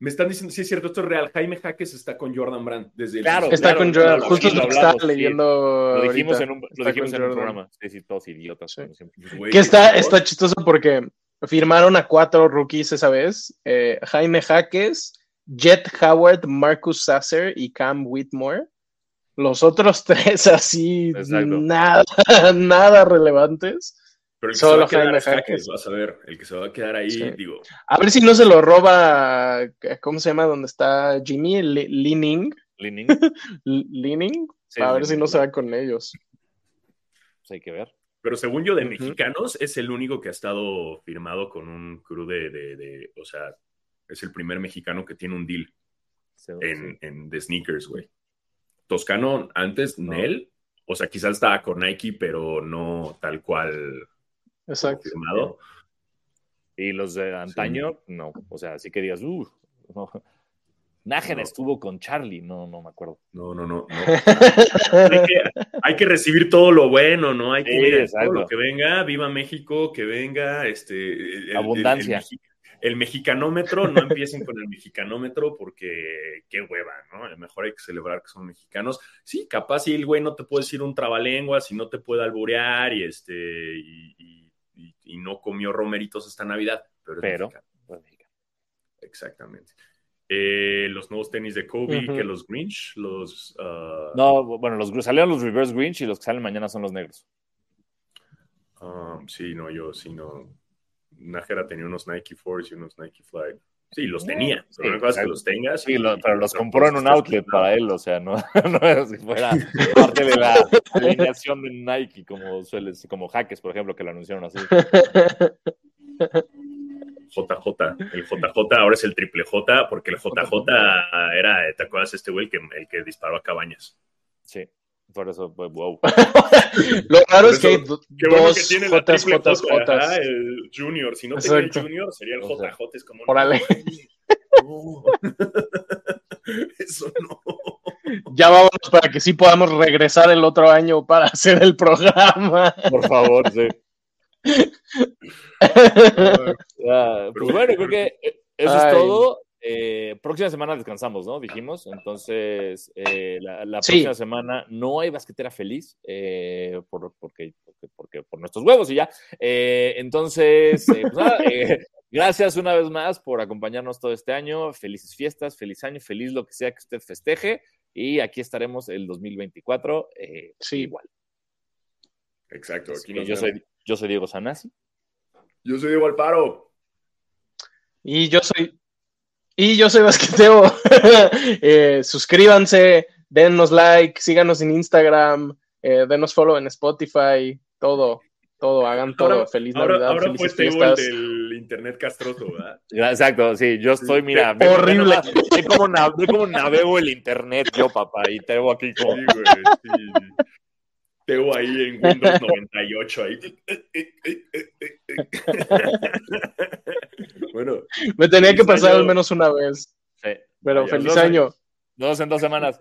Me están diciendo, sí es cierto, esto es real. Jaime Jaques está con Jordan Brand desde el Claro, Está claro, con claro, Jordan. lo- Justo lo hablamos, estaba sí. leyendo. Lo dijimos en un, lo Está dijimos en un programa. Sí, sí, todos idiotas. Sí. Güey, Que está, está chistoso porque firmaron a cuatro rookies esa vez: eh, Jaime Jaques, Jet Howard, Marcus Sasser y Cam Whitmore. Los otros tres así, Exacto. nada, nada relevantes. Pero el que Solo se va a quedar Jaques, vas a ver. El que se va a quedar ahí, Sí. digo, A ver si no se lo roba, ¿cómo se llama? ¿Dónde está Jimmy? Leaning, L- Lining. Sí, a ver si no se va con ellos. pues hay que ver. Pero según yo, de mexicanos, es el único que ha estado firmado con un crew de, de- de- o sea, es el primer mexicano que tiene un deal en, en de sneakers, güey. Toscano, antes, No. Nel, o sea, quizás estaba con Nike, pero no tal cual Exacto. firmado. Y los de antaño, no. O sea, sí que digas, uh, no. Nájera No. estuvo con Charlie, no, no me acuerdo. No, no, no. no. hay, que, hay que recibir todo lo bueno, ¿no? Hay que Sí, mira, todo exacto. lo que venga, viva México, que venga, este, el- el- Abundancia. El, mexi- el mexicanómetro, no empiecen con el mexicanómetro porque qué hueva, ¿no? A lo mejor hay que celebrar que son mexicanos. Sí, capaz si el güey no te puede decir un trabalenguas y no te puede alburear y este y, y- y- no comió romeritos esta Navidad, pero es Pero, mexicano. pues, mexicano. Exactamente. Eh, los nuevos tenis de Kobe, que los Grinch, los ah, no, bueno, los salieron los Reverse Grinch y los que salen mañana son los negros. Um, sí, no, yo sí no. Nájera tenía unos Nike Force y unos Nike Fly. Sí, los tenía. Sí, pero una cosa es que los tengas. Sí, y- lo- pero los compró en un outlet para él, o sea, no, no es que fuera parte de la alineación de Nike, como suele ser, como Jaques, por ejemplo, que lo anunciaron así. JJ. El JJ ahora es el triple J, porque el JJ era, ¿te acuerdas este güey el que, el que disparó a Cabañas? Sí, por eso, pues, wow. Lo raro Por es que hay eso, do- Qué bueno dos que tiene la Jotas, triple Jotas, J, ajá, Jotas. el Junior. Si no tenía el. Junior, sería el JJ. Es como, órale. no, Eso no. Ya vámonos para que sí podamos regresar el otro año para hacer el programa. Por favor, sí. Ah, pues bueno, creo que eh, eso es todo. Eh, próxima semana descansamos, ¿no? Dijimos. Entonces, eh, la, la Sí. próxima semana no hay basquetera feliz eh, por, porque, porque, porque- por nuestros huevos y ya. Eh, entonces, eh, pues nada, eh, gracias una vez más por acompañarnos todo este año. Felices fiestas, feliz año, feliz lo que sea que usted festeje. Y aquí estaremos el 2024. eh, Sí. Igual. Exacto. Aquí nos yo, vemos. soy, yo soy Diego Sanasi. Yo soy Diego Alparo. Y yo soy. Y yo soy Basqueteo. Eh, suscríbanse, denos like, síganos en Instagram, eh, denos follow en Spotify, todo, todo, hagan todo. Ahora- Feliz ahora, Navidad, ahora felices fue el del internet castroso, ¿verdad? Exacto, sí, yo estoy, mira, ve- Horrible. ve cómo navego el internet yo, papá, y te veo aquí como... Sí, güey, sí. Teo ahí en Windows 98. Ahí. bueno, Me tenía que pasar año. al menos una vez, Sí. pero feliz año. Nos vemos en dos semanas.